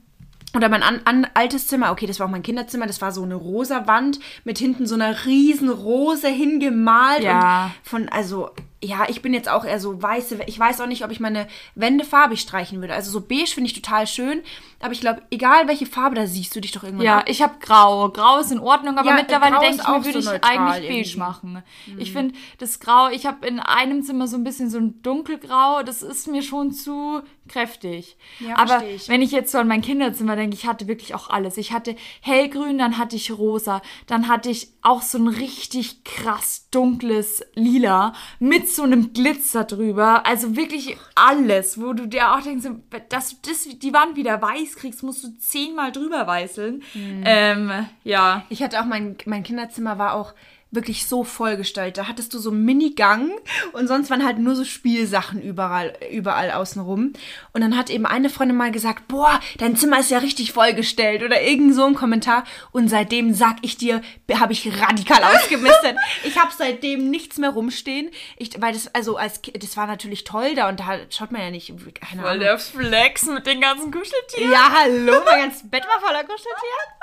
oder mein an, an, altes Zimmer, okay, das war auch mein Kinderzimmer, das war so eine rosa Wand mit hinten so einer riesen Rose hingemalt. Ja. Und von, also, ja, ich bin jetzt auch eher so weiße, ich weiß auch nicht, ob ich meine Wände farbig streichen würde. Also so beige finde ich total schön, aber ich glaube, egal welche Farbe, da siehst du dich doch irgendwann Ja, ab. ich habe grau. Grau ist in Ordnung, aber Ja, mittlerweile denke ich mir, würde so ich eigentlich beige irgendwie. Mhm. machen. Ich finde das Grau, ich habe in einem Zimmer so ein bisschen so ein dunkelgrau, das ist mir schon zu kräftig. Ja, aber ich. wenn ich jetzt so an mein Kinderzimmer denke, ich hatte wirklich auch alles. Ich hatte hellgrün, dann hatte ich rosa, dann hatte ich auch so ein richtig krass dunkles Lila mit so einem Glitzer drüber. Also wirklich alles, wo du dir auch denkst, dass du das, die Wand wieder weiß kriegst, musst du zehnmal drüber weißeln. Mhm. Ähm, ja. Ich hatte auch mein, mein Kinderzimmer war auch wirklich so vollgestellt. Da hattest du so einen Minigang und sonst waren halt nur so Spielsachen überall, überall außenrum. Und dann hat eben eine Freundin mal gesagt, boah, dein Zimmer ist ja richtig vollgestellt oder irgend so ein Kommentar. Und seitdem sag ich dir, habe ich radikal ausgemistet. ich habe seitdem nichts mehr rumstehen. Ich, weil das, also als das war natürlich toll da und da schaut man ja nicht, keine Ahnung. der Flex mit den ganzen Kuscheltieren. Ja, hallo, mein ganzes Bett war voller Kuscheltiere.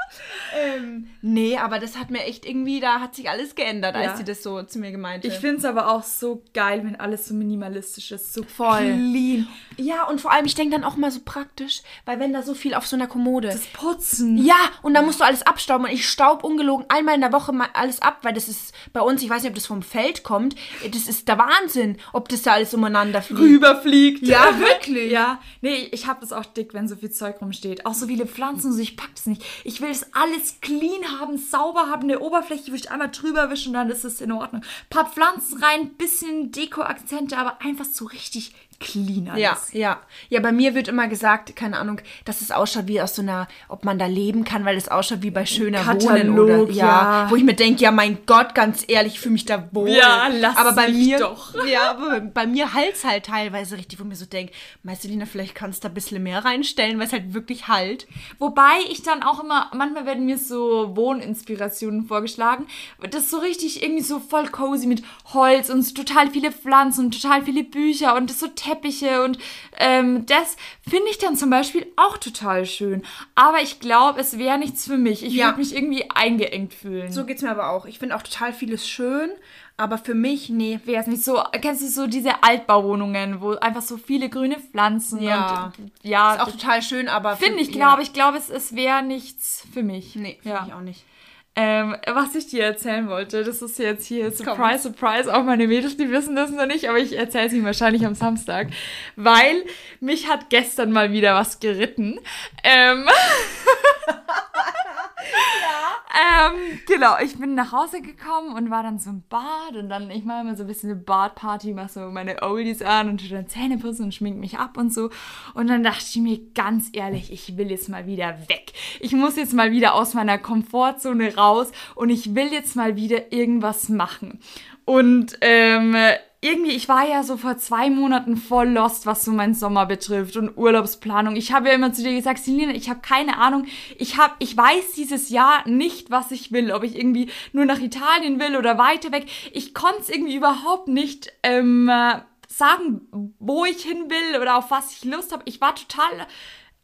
Ähm, nee, aber das hat mir echt irgendwie, da hat sich alles geändert, als Ja. sie das so zu mir gemeint Ich hat. finde es aber auch so geil, wenn alles so minimalistisch ist, so Voll. clean. Ja, und vor allem, ich denke dann auch mal so praktisch, weil wenn da so viel auf so einer Kommode. Das Putzen. ja, und da musst du alles abstauben und ich staub ungelogen einmal in der Woche mal alles ab, weil das ist bei uns, ich weiß nicht, ob das vom Feld kommt, das ist der Wahnsinn, ob das da alles umeinander fliegt. Rüberfliegt. Ja, wirklich. Ja, nee, ich habe das auch dick, wenn so viel Zeug rumsteht. Auch so viele Pflanzen, so ich pack das nicht. Ich will das alles clean haben, sauber haben, eine Oberfläche, wo ich einmal drüber wische und dann ist es in Ordnung. paar Pflanzen rein, bisschen Deko-Akzente, aber einfach so richtig clean alles. Ja, ja. Ja, bei mir wird immer gesagt, keine Ahnung, dass es ausschaut wie aus so einer, ob man da leben kann, weil es ausschaut wie bei schöner Wohnen Katalog, oder ja, ja. Wo ich mir denke, ja, mein Gott, ganz ehrlich, ich fühle mich da wohl. Ja, lass aber bei mich mir, doch. Ja, aber bei mir halt's halt teilweise richtig, wo ich mir so denke, Marcelina, vielleicht kannst du da ein bisschen mehr reinstellen, weil es halt wirklich halt. Wobei ich dann auch immer, manchmal werden mir so Wohninspirationen vorgeschlagen. Das ist so richtig irgendwie so voll cozy mit Holz und so total viele Pflanzen und total viele Bücher und so Teppiche und ähm, das finde ich dann zum Beispiel auch total schön. Aber ich glaube, es wäre nichts für mich. Ich Ja. würde mich irgendwie eingeengt fühlen. So geht's mir aber auch. Ich finde auch total vieles schön, aber für mich, nee. wäre es nicht so, kennst du so diese Altbauwohnungen, wo einfach so viele grüne Pflanzen Ja. und ja, Ist auch total schön, aber. finde ich, ja. glaube ich, glaube es, es wäre nichts für mich. Nee, finde ja. ich auch nicht. Ähm, was ich dir erzählen wollte, das ist jetzt hier. Surprise, Surprise. Auch meine Mädels, die wissen das noch nicht, aber ich erzähle es ihnen wahrscheinlich am Samstag, weil mich hat gestern mal wieder was geritten. Ähm, Ähm, genau, ich bin nach Hause gekommen und war dann so im Bad und dann, ich mache immer so ein bisschen eine Badparty, mache so meine Oldies an und tu dann Zähne putzen und schmink mich ab und so. Und dann dachte ich mir ganz ehrlich, ich will jetzt mal wieder weg. Ich muss jetzt mal wieder aus meiner Komfortzone raus und ich will jetzt mal wieder irgendwas machen. Und ähm, irgendwie, ich war ja so vor zwei Monaten voll lost, was so meinen Sommer betrifft und Urlaubsplanung. Ich habe ja immer zu dir gesagt, Selina, ich habe keine Ahnung. Ich habe, ich weiß dieses Jahr nicht, was ich will. Ob ich irgendwie nur nach Italien will oder weiter weg. Ich konnte es irgendwie überhaupt nicht ähm, äh, sagen, wo ich hin will oder auf was ich Lust habe. Ich war total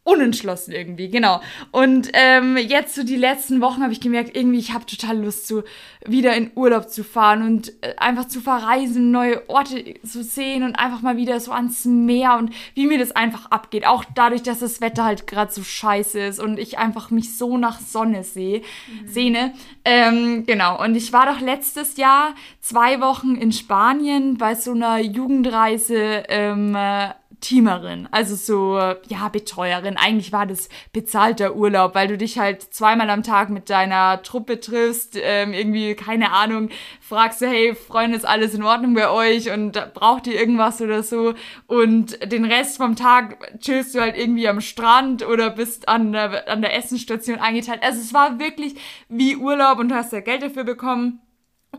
unentschlossen irgendwie, genau. Und ähm, jetzt so die letzten Wochen habe ich gemerkt, irgendwie, ich habe total Lust, so wieder in Urlaub zu fahren und äh, einfach zu verreisen, neue Orte zu sehen und einfach mal wieder so ans Meer und wie mir das einfach abgeht. Auch dadurch, dass das Wetter halt gerade so scheiße ist und ich einfach mich so nach Sonne sehe, sehne. Ähm, genau. Und ich war doch letztes Jahr zwei Wochen in Spanien bei so einer Jugendreise ähm, äh, Teamerin, also so, ja, Betreuerin. Eigentlich war das bezahlter Urlaub, weil du dich halt zweimal am Tag mit deiner Truppe triffst, ähm, irgendwie, keine Ahnung, fragst du, hey, Freunde, ist alles in Ordnung bei euch und braucht ihr irgendwas oder so? Und den Rest vom Tag chillst du halt irgendwie am Strand oder bist an der, an der Essensstation eingeteilt. Also es war wirklich wie Urlaub und du hast ja Geld dafür bekommen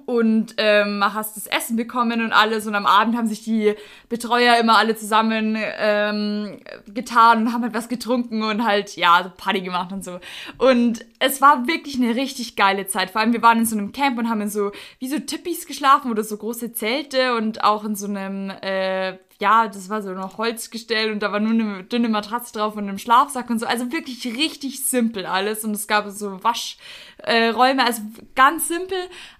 und ähm, hast das Essen bekommen und alles und am Abend haben sich die Betreuer immer alle zusammen ähm, getan und haben halt was getrunken und halt ja so Party gemacht und so und es war wirklich eine richtig geile Zeit vor allem wir waren in so einem Camp und haben in so wie so Tippis geschlafen oder so große Zelte und auch in so einem äh, ja, das war so noch Holzgestell und da war nur eine dünne Matratze drauf und einem Schlafsack und so. Also wirklich richtig simpel alles. Und es gab so Waschräume, äh, Räume, also ganz simpel,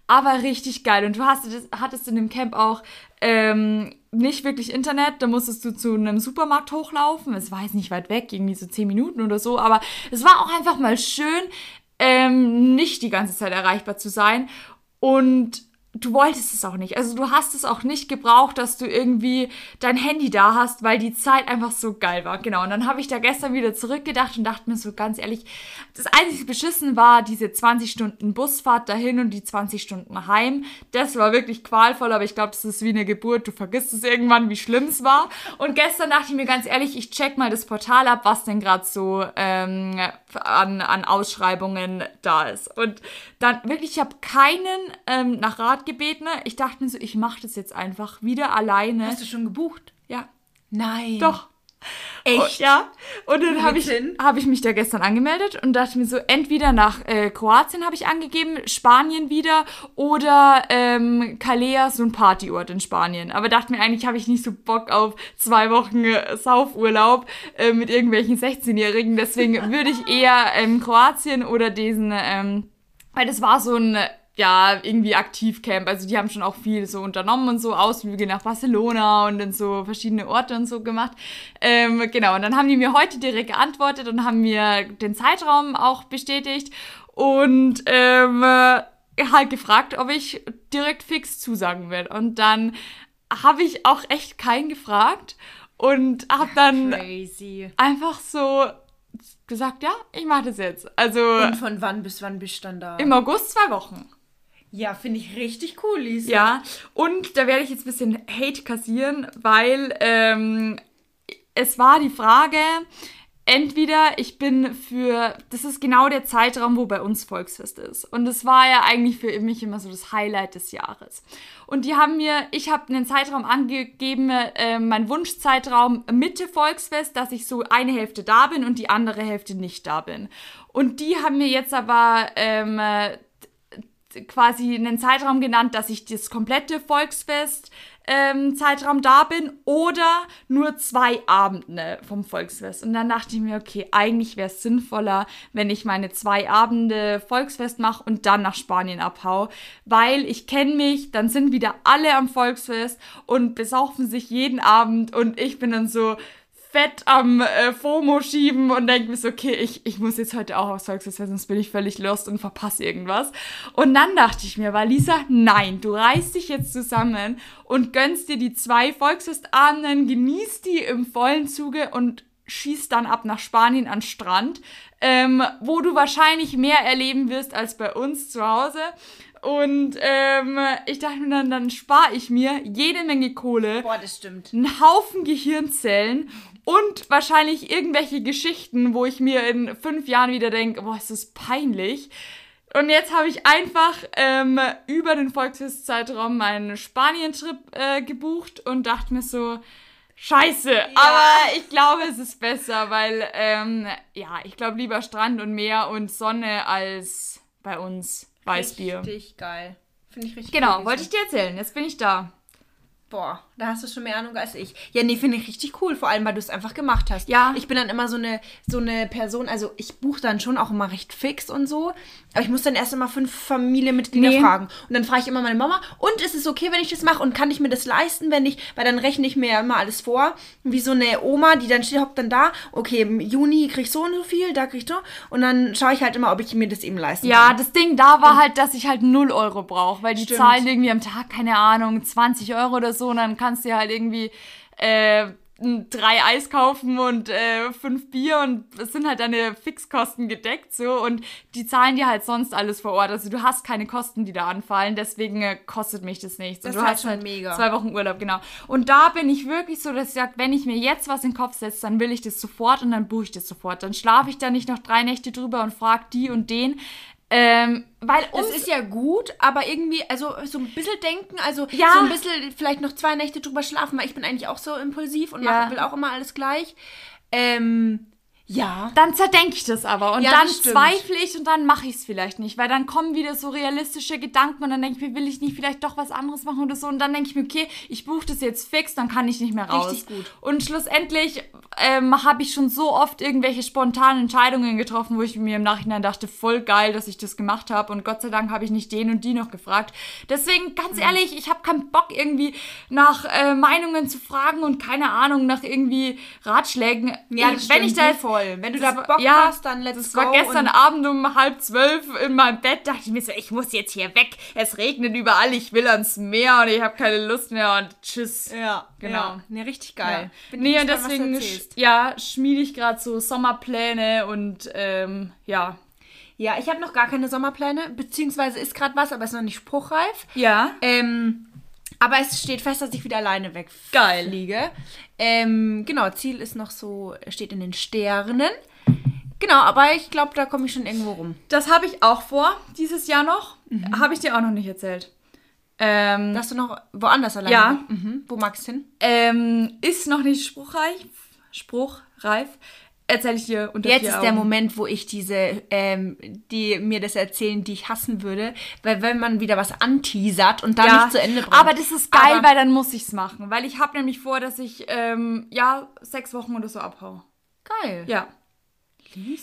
aber richtig geil. Und du hast, hattest in dem Camp auch ähm, nicht wirklich Internet, da musstest du zu einem Supermarkt hochlaufen. Es war jetzt nicht weit weg, irgendwie so zehn Minuten oder so, aber es war auch einfach mal schön, ähm, nicht die ganze Zeit erreichbar zu sein. Und du wolltest es auch nicht. Also du hast es auch nicht gebraucht, dass du irgendwie dein Handy da hast, weil die Zeit einfach so geil war. Genau. Und dann habe ich da gestern wieder zurückgedacht und dachte mir so ganz ehrlich, das einzige beschissen war diese 20 Stunden Busfahrt dahin und die 20 Stunden heim. Das war wirklich qualvoll, aber ich glaube, das ist wie eine Geburt. Du vergisst es irgendwann, wie schlimm es war. Und gestern dachte ich mir ganz ehrlich, ich check mal das Portal ab, was denn gerade so ähm, an, an Ausschreibungen da ist. Und dann wirklich, ich habe keinen ähm, nach Rat gebeten. Ich dachte mir so, ich mache das jetzt einfach wieder alleine. Hast du schon gebucht? Ja, Nein. doch. Echt? Und, ja. Und dann habe ich, hab ich mich da gestern angemeldet und dachte mir so, entweder nach äh, Kroatien habe ich angegeben, Spanien wieder oder ähm, Calea, so ein Partyort in Spanien. Aber dachte mir eigentlich, habe ich nicht so Bock auf zwei Wochen äh, Saufurlaub äh, mit irgendwelchen 16-Jährigen. Deswegen würde ich eher ähm, Kroatien oder diesen, ähm, weil das war so ein ja, irgendwie Aktivcamp. Also die haben schon auch viel so unternommen und so Ausflüge nach Barcelona und in so verschiedene Orte und so gemacht. Ähm, genau, und dann haben die mir heute direkt geantwortet und haben mir den Zeitraum auch bestätigt und ähm, äh, halt gefragt, ob ich direkt fix zusagen will. Und dann habe ich auch echt keinen gefragt und habe dann Crazy. einfach so gesagt, ja, ich mache das jetzt. Also Und von wann bis wann bist du dann da? im August zwei Wochen. Ja, finde ich richtig cool, Lisa. Ja, und da werde ich jetzt ein bisschen Hate kassieren, weil ähm, es war die Frage, entweder ich bin für, das ist genau der Zeitraum, wo bei uns Volksfest ist. Und das war ja eigentlich für mich immer so das Highlight des Jahres. Und die haben mir, ich habe einen Zeitraum angegeben, äh, mein Wunschzeitraum Mitte Volksfest, dass ich so eine Hälfte da bin und die andere Hälfte nicht da bin. Und die haben mir jetzt aber ähm, quasi einen Zeitraum genannt, dass ich das komplette Volksfest ähm, Zeitraum da bin oder nur zwei Abende vom Volksfest. Und dann dachte ich mir, okay, eigentlich wäre es sinnvoller, wenn ich meine zwei Abende Volksfest mache und dann nach Spanien abhau, weil ich kenne mich, dann sind wieder alle am Volksfest und besaufen sich jeden Abend und ich bin dann so, Fett am äh, FOMO schieben und denke mir so, okay, ich, ich muss jetzt heute auch aufs Volksfest, sonst bin ich völlig lost und verpasse irgendwas. Und dann dachte ich mir, war Lisa, nein, du reißt dich jetzt zusammen und gönnst dir die zwei Volksfestabenden, genießt die im vollen Zuge und schießt dann ab nach Spanien an Strand, ähm, wo du wahrscheinlich mehr erleben wirst als bei uns zu Hause. Und ähm, ich dachte mir dann, dann spare ich mir jede Menge Kohle. Boah, das stimmt. Einen Haufen Gehirnzellen und wahrscheinlich irgendwelche Geschichten, wo ich mir in fünf Jahren wieder denke, boah, ist das peinlich. Und jetzt habe ich einfach ähm, über den Volksfestzeitraum meinen Spanien-Trip äh, gebucht und dachte mir so, scheiße, ja. aber ich glaube, es ist besser, weil, ähm, ja, ich glaube lieber Strand und Meer und Sonne als bei uns Weißbier. Richtig geil. Finde ich richtig Genau, wollte ich dir erzählen. Jetzt bin ich da. Boah, da hast du schon mehr Ahnung als ich. Ja, nee, finde ich richtig cool, vor allem, weil du es einfach gemacht hast. Ja. Ich bin dann immer so eine, so eine Person, also ich buche dann schon auch immer recht fix und so, aber ich muss dann erst immer fünf Familienmitglieder nee. fragen. Und dann frage ich immer meine Mama, und ist es okay, wenn ich das mache? Und kann ich mir das leisten, wenn ich, weil dann rechne ich mir ja immer alles vor, wie so eine Oma, die dann steht, hockt dann da, okay, im Juni krieg ich so und so viel, da krieg ich so. Und dann schaue ich halt immer, ob ich mir das eben leisten ja, kann. Ja, das Ding da war und halt, dass ich halt 0 Euro brauche, weil die Stimmt. zahlen irgendwie am Tag, keine Ahnung, 20 Euro oder so und dann kannst ja halt irgendwie äh, drei Eis kaufen und äh, fünf Bier und es sind halt deine Fixkosten gedeckt so und die zahlen dir halt sonst alles vor Ort. Also du hast keine Kosten, die da anfallen, deswegen äh, kostet mich das nichts. Das und du ist hast halt schon mega. Zwei Wochen Urlaub, genau. Und da bin ich wirklich so, dass ich sage, wenn ich mir jetzt was in den Kopf setze, dann will ich das sofort und dann buche ich das sofort. Dann schlafe ich da nicht noch drei Nächte drüber und frage die und den. Ähm, weil das ist ja gut, aber irgendwie, also so ein bisschen denken, also ja. so ein bisschen vielleicht noch zwei Nächte drüber schlafen, weil ich bin eigentlich auch so impulsiv und ja. will auch immer alles gleich. Ähm, ja. Dann zerdenke ich das aber und ja, dann zweifle ich und dann mache ich es vielleicht nicht, weil dann kommen wieder so realistische Gedanken und dann denke ich mir, will ich nicht vielleicht doch was anderes machen oder so und dann denke ich mir, okay, ich buche das jetzt fix, dann kann ich nicht mehr raus. Richtig gut. Und schlussendlich ähm, habe ich schon so oft irgendwelche spontanen Entscheidungen getroffen, wo ich mir im Nachhinein dachte, voll geil, dass ich das gemacht habe und Gott sei Dank habe ich nicht den und die noch gefragt. Deswegen, ganz mhm. ehrlich, ich habe keinen Bock irgendwie nach äh, Meinungen zu fragen und keine Ahnung nach irgendwie Ratschlägen. Ja, ich, wenn ich da jetzt voll. Wenn du da Bock ja, hast, dann let's das go. Das war gestern Abend um halb zwölf in meinem Bett, dachte ich mir so, ich muss jetzt hier weg. Es regnet überall, ich will ans Meer und ich habe keine Lust mehr und tschüss. Ja, genau. Ja. Nee, richtig geil. Ja. Nee, und deswegen, ja, schmiede ich gerade so Sommerpläne und ähm, ja. Ja, ich habe noch gar keine Sommerpläne, beziehungsweise ist gerade was, aber ist noch nicht spruchreif. Ja. Ähm, aber es steht fest, dass ich wieder alleine wegfliege. Ähm, genau, Ziel ist noch so, steht in den Sternen. Genau, aber ich glaube, da komme ich schon irgendwo rum. Das habe ich auch vor, dieses Jahr noch. Mhm. Habe ich dir auch noch nicht erzählt. Ähm, Dass du noch woanders alleine Ja. Mhm. Wo magst du hin? Ähm, ist noch nicht spruchreif. Spruchreif erzähle ich dir unter Jetzt ist Augen. der Moment, wo ich diese, ähm, die mir das erzählen, die ich hassen würde, weil wenn man wieder was anteasert und dann ja, nicht zu Ende bringt. Aber das ist geil, aber weil dann muss ich's machen, weil ich habe nämlich vor, dass ich ähm, ja sechs Wochen oder so abhau. Geil. Ja.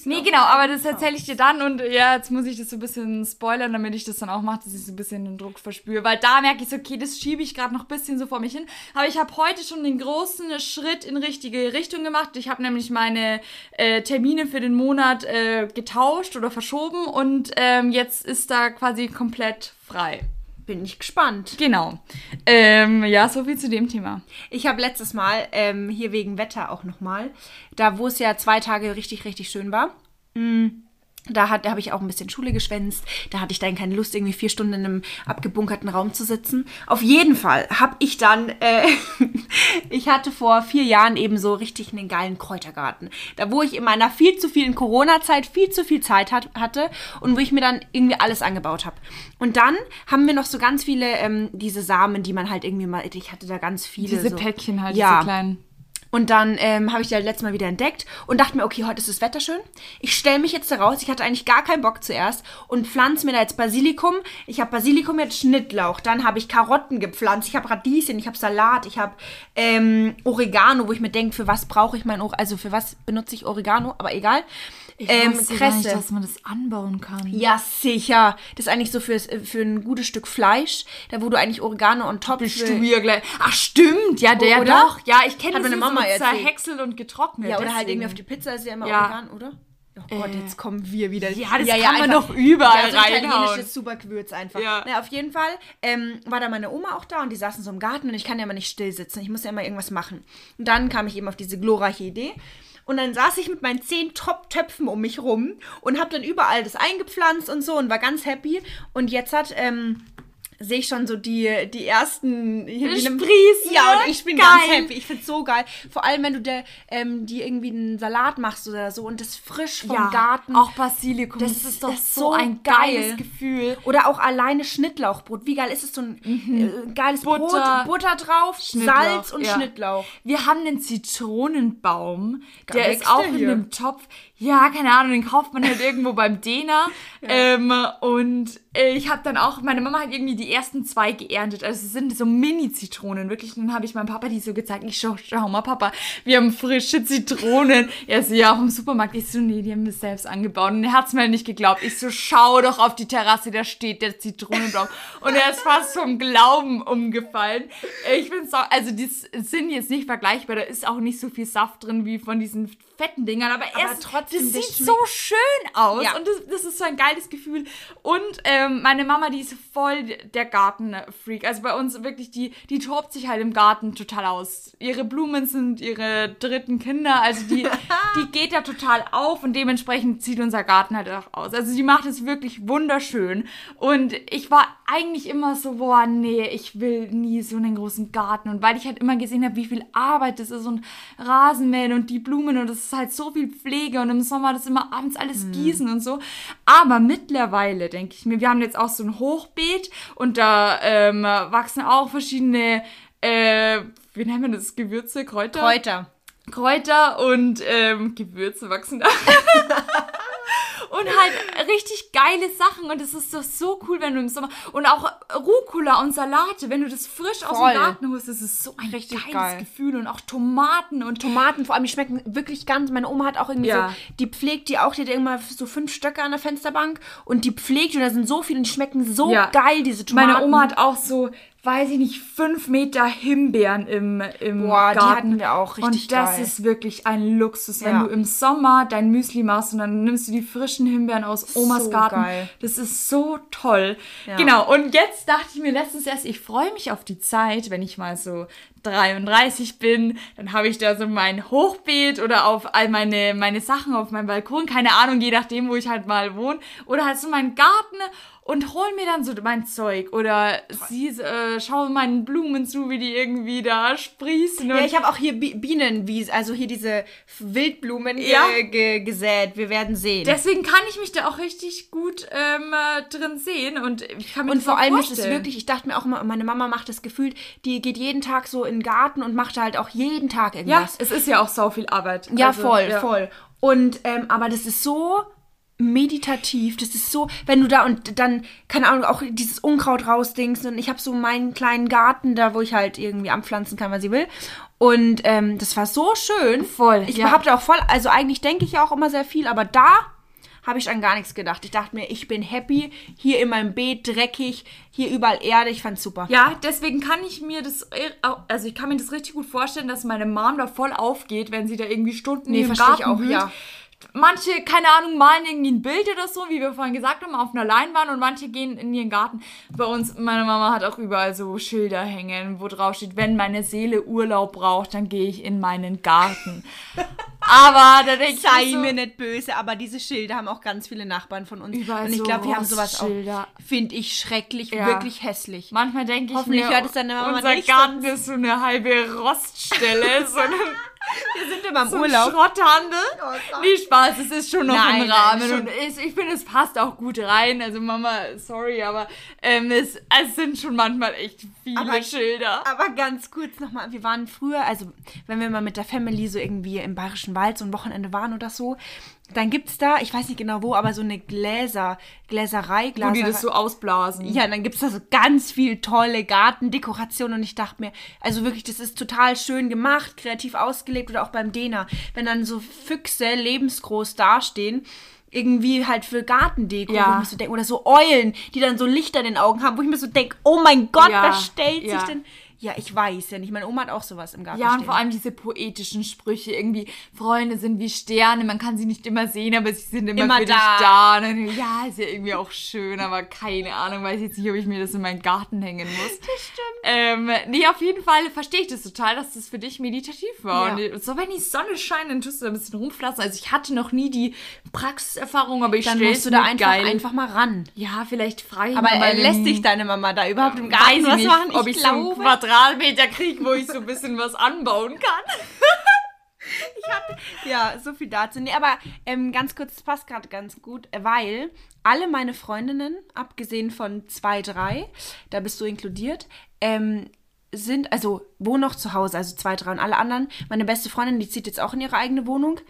Nee, genau, aber das erzähle ich dir dann und ja, jetzt muss ich das so ein bisschen spoilern, damit ich das dann auch mache, dass ich so ein bisschen den Druck verspüre, weil da merke ich so, okay, das schiebe ich gerade noch ein bisschen so vor mich hin, aber ich habe heute schon den großen Schritt in richtige Richtung gemacht. Ich habe nämlich meine äh, Termine für den Monat äh, getauscht oder verschoben und ähm, jetzt ist da quasi komplett frei. Bin ich gespannt. Genau. Ähm, ja, so viel zu dem Thema. Ich habe letztes Mal, ähm, hier wegen Wetter auch nochmal, da wo es ja zwei Tage richtig, richtig schön war, mh, mm, Da, hat- da habe ich auch ein bisschen Schule geschwänzt. Da hatte ich dann keine Lust, irgendwie vier Stunden in einem abgebunkerten Raum zu sitzen. Auf jeden Fall habe ich dann, äh, ich hatte vor vier Jahren eben so richtig einen geilen Kräutergarten. Da, wo ich in meiner viel zu vielen Corona-Zeit viel zu viel Zeit hat, hatte und wo ich mir dann irgendwie alles angebaut habe. Und dann haben wir noch so ganz viele, ähm, diese Samen, die man halt irgendwie mal, ich hatte da ganz viele. Diese so. Päckchen halt, ja. diese kleinen. Und dann ähm, habe ich die halt letztes Mal wieder entdeckt und dachte mir, okay, heute ist das Wetter schön. Ich stelle mich jetzt da raus. Ich hatte eigentlich gar keinen Bock zuerst und pflanze mir da jetzt Basilikum. Ich habe Basilikum jetzt Schnittlauch. Dann habe ich Karotten gepflanzt. Ich habe Radieschen, ich habe Salat, ich habe ähm, Oregano, wo ich mir denke, für was brauche ich mein Oregano? Also für was benutze ich Oregano? Aber egal. Ich ähm, wusste gar nicht, Kresse. dass man das anbauen kann. Ja, sicher. Das ist eigentlich so fürs, äh, für ein gutes Stück Fleisch, da wo du eigentlich Oregano on top Bist für- du hier gleich. Ach, stimmt. Ja, der Oder? doch. Ja, ich kenne das meine Mama so erzählt. zerhäckselt und getrocknet. Ja, oder halt deswegen. irgendwie auf die Pizza ist ja immer Ja. Oregano, oder? Oh Gott, jetzt kommen wir wieder. Ja, das kann man doch überall so ein reinhauen. italienisches Supergewürz einfach. Ja. Na, auf jeden Fall ähm, war da meine Oma auch da und die saßen so im Garten und ich kann ja immer nicht still sitzen. Ich muss ja immer irgendwas machen. Und dann kam ich eben auf diese glorreiche Idee. Und dann saß ich mit meinen zehn Top-Töpfen um mich rum und habe dann überall das eingepflanzt und so und war ganz happy. Und jetzt hat, ähm, sehe ich schon so die, die ersten hier wie einem- Sprießen, Ja, und ich bin Geil. ganz happy. Ich find's so geil. Vor allem, wenn du der, ähm, die irgendwie einen Salat machst oder so und das frisch vom ja, Garten. Auch Basilikum. Das Das, ist- doch das ist so ein geil. geiles Gefühl. Oder auch alleine Schnittlauchbrot. Wie geil ist es? So ein äh, geiles Butter, Brot, Butter drauf, Salz und ja. Schnittlauch. Wir haben einen Zitronenbaum, der wächst ist auch der in hier? einem Topf. Ja, keine Ahnung, den kauft man halt irgendwo beim Dena. Ähm, und äh, ich habe dann auch, meine Mama hat irgendwie die ersten zwei geerntet. Also es sind so Mini-Zitronen, wirklich. Und dann habe ich meinem Papa die so gezeigt. Ich schau, schau mal, Papa, wir haben frische Zitronen. Er so, ja, vom Supermarkt. Ich so, nee, die haben wir selbst angebaut. Und er hat's mir halt nicht geglaubt. Ich so, schau doch auf die Terrasse, da steht der Zitronenbaum. Und er ist fast vom Glauben umgefallen. Ich find's auch, also die sind jetzt nicht vergleichbar. Da ist auch nicht so viel Saft drin wie von diesen fetten Dingern. Aber, er ist, trotzdem, das sieht so schön aus. Ja. Und das, das ist so ein geiles Gefühl. Und ähm, meine Mama, die ist voll der Gartenfreak. Also bei uns wirklich, die, die tobt sich halt im Garten total aus. Ihre Blumen sind ihre dritten Kinder. Also die, die geht da total auf und dementsprechend sieht unser Garten halt auch aus. Also sie macht es wirklich wunderschön. Und ich war eigentlich immer so, boah, nee, ich will nie so einen großen Garten. Und weil ich halt immer gesehen habe, wie viel Arbeit das ist und Rasenmähen und die Blumen und das ist halt so viel Pflege und im Sommer das immer abends alles gießen und so. Aber mittlerweile denke ich mir, wir haben jetzt auch so ein Hochbeet und da ähm, wachsen auch verschiedene, äh, wie nennen wir das, Gewürze, Kräuter? Kräuter. Kräuter und ähm, Gewürze wachsen da. und halt richtig geile Sachen. Und es ist doch so cool, wenn du im Sommer. Und auch Rucola und Salate, wenn du das frisch aus Voll. dem Garten holst, das ist so ein Richtig geiles geil. Gefühl. Und auch Tomaten und Tomaten, vor allem, die schmecken wirklich ganz. Meine Oma hat auch irgendwie Ja. so, die pflegt die auch, die hat irgendwann so fünf Stöcke an der Fensterbank und die pflegt und da sind so viele und die schmecken so Ja. geil, diese Tomaten. Meine Oma hat auch so, weiß ich nicht, fünf Meter Himbeeren im, im Boah, die Garten. wir auch, richtig Und das geil. ist wirklich ein Luxus, wenn Ja. du im Sommer dein Müsli machst und dann nimmst du die frischen Himbeeren aus Omas So Garten. geil. Das ist so toll. Ja. Genau, und jetzt dachte ich mir letztens erst, ich freue mich auf die Zeit, wenn ich mal so 33 bin, dann habe ich da so mein Hochbeet oder auf all meine, meine Sachen auf meinem Balkon, keine Ahnung, je nachdem, wo ich halt mal wohne, oder halt so meinen Garten und hol mir dann so mein Zeug oder sie äh, schau meinen Blumen zu, wie die irgendwie da sprießen. Ja, ich habe auch hier Bi Bienenwies, also hier diese Wildblumen Ja. ge gesät. Wir werden sehen. Deswegen kann ich mich da auch richtig gut ähm, äh, drin sehen und ich kann mir und vor allem ist es vorstellen. wirklich, ich dachte mir auch immer, meine Mama macht das gefühlt, die geht jeden Tag so in den Garten und macht da halt auch jeden Tag Ja, irgendwas. es ist ja auch so viel Arbeit. Ja, Also, voll, ja. voll. Und, ähm, aber das ist so meditativ, das ist so, wenn du da und dann, keine Ahnung, auch dieses Unkraut rausdingst und ich habe so meinen kleinen Garten da, wo ich halt irgendwie anpflanzen kann, was ich will. Und ähm, das war so schön. Voll, Ich ja. behaupte auch voll, also eigentlich denke ich ja auch immer sehr viel, aber da habe ich an gar nichts gedacht. Ich dachte mir, ich bin happy, hier in meinem Beet dreckig, hier überall Erde, ich fand's super. Ja, deswegen kann ich mir das, also ich kann mir das richtig gut vorstellen, dass meine Mom da voll aufgeht, wenn sie da irgendwie Stunden Nee, im versteh ich Garten auch, wühlt. ja. Manche, keine Ahnung, malen irgendwie ein Bild oder so, wie wir vorhin gesagt haben, auf einer Leinwand und manche gehen in ihren Garten. Bei uns, meine Mama hat auch überall so Schilder hängen, wo drauf steht, wenn meine Seele Urlaub braucht, dann gehe ich in meinen Garten. Aber da denke ich Sei mir so, mir nicht böse, aber diese Schilder haben auch ganz viele Nachbarn von uns. Überall und ich so glaube, wir haben sowas auch. Rostschilder. Finde ich schrecklich, Ja. wirklich hässlich. Manchmal denke ich Hoffentlich mir, hört es deine Mama unser nicht, Garten ist so eine halbe Roststelle, so eine Wir sind immer im so Urlaub. Schrotthandel. nee, Spaß, es ist schon noch Nein, im nein, Rahmen schon. und ich, ich finde, es passt auch gut rein. Also Mama, sorry, aber ähm, es, es sind schon manchmal echt viele Aber- Schilder. Aber ganz kurz nochmal, wir waren früher, also wenn wir mal mit der Family so irgendwie im Bayerischen Wald so ein Wochenende waren oder so, dann gibt's da, ich weiß nicht genau wo, aber so eine Gläser, Gläserei, Wo Glaserei. die das so ausblasen. Ja, dann gibt's da so ganz viel tolle Gartendekoration und ich dachte mir, also wirklich, das ist total schön gemacht, kreativ ausgelebt oder auch beim Dena, wenn dann so Füchse lebensgroß dastehen, irgendwie halt für Gartendeko, Ja. wo ich mir so denke, oder so Eulen, die dann so Lichter in den Augen haben, wo ich mir so denke, oh mein Gott, Ja, was stellt ja. sich denn? Ja, ich weiß ja nicht. Meine Oma hat auch sowas im Garten Ja, und stehen. vor allem diese poetischen Sprüche, irgendwie, Freunde sind wie Sterne, man kann sie nicht immer sehen, aber sie sind immer, Immer für dich da. da. Und dann, denke ich, ja, ist ja irgendwie auch schön, aber keine Ahnung, weiß jetzt nicht, ob ich mir das in meinen Garten hängen muss. Das stimmt. Ähm, nee, auf jeden Fall verstehe ich das total, dass das für dich meditativ war. Ja. Und so, wenn die Sonne scheint, dann tust du da ein bisschen rumpflatzen. Also ich hatte noch nie die Praxiserfahrung, aber ich dann musst du da einfach, geil. einfach mal ran. Ja, vielleicht frei. Aber mal lässt dich deine Mama da überhaupt im Garten ich was nicht, machen? ob ich, so einen Quadratmeter kriege, wo ich so ein bisschen was anbauen kann. Ja, so viel dazu. Nee, aber ähm, ganz kurz, das passt gerade ganz gut, weil alle meine Freundinnen, abgesehen von zwei, drei, da bist du inkludiert, ähm, sind, also wohnen noch zu Hause, also zwei, drei und alle anderen. Meine beste Freundin, die zieht jetzt auch in ihre eigene Wohnung.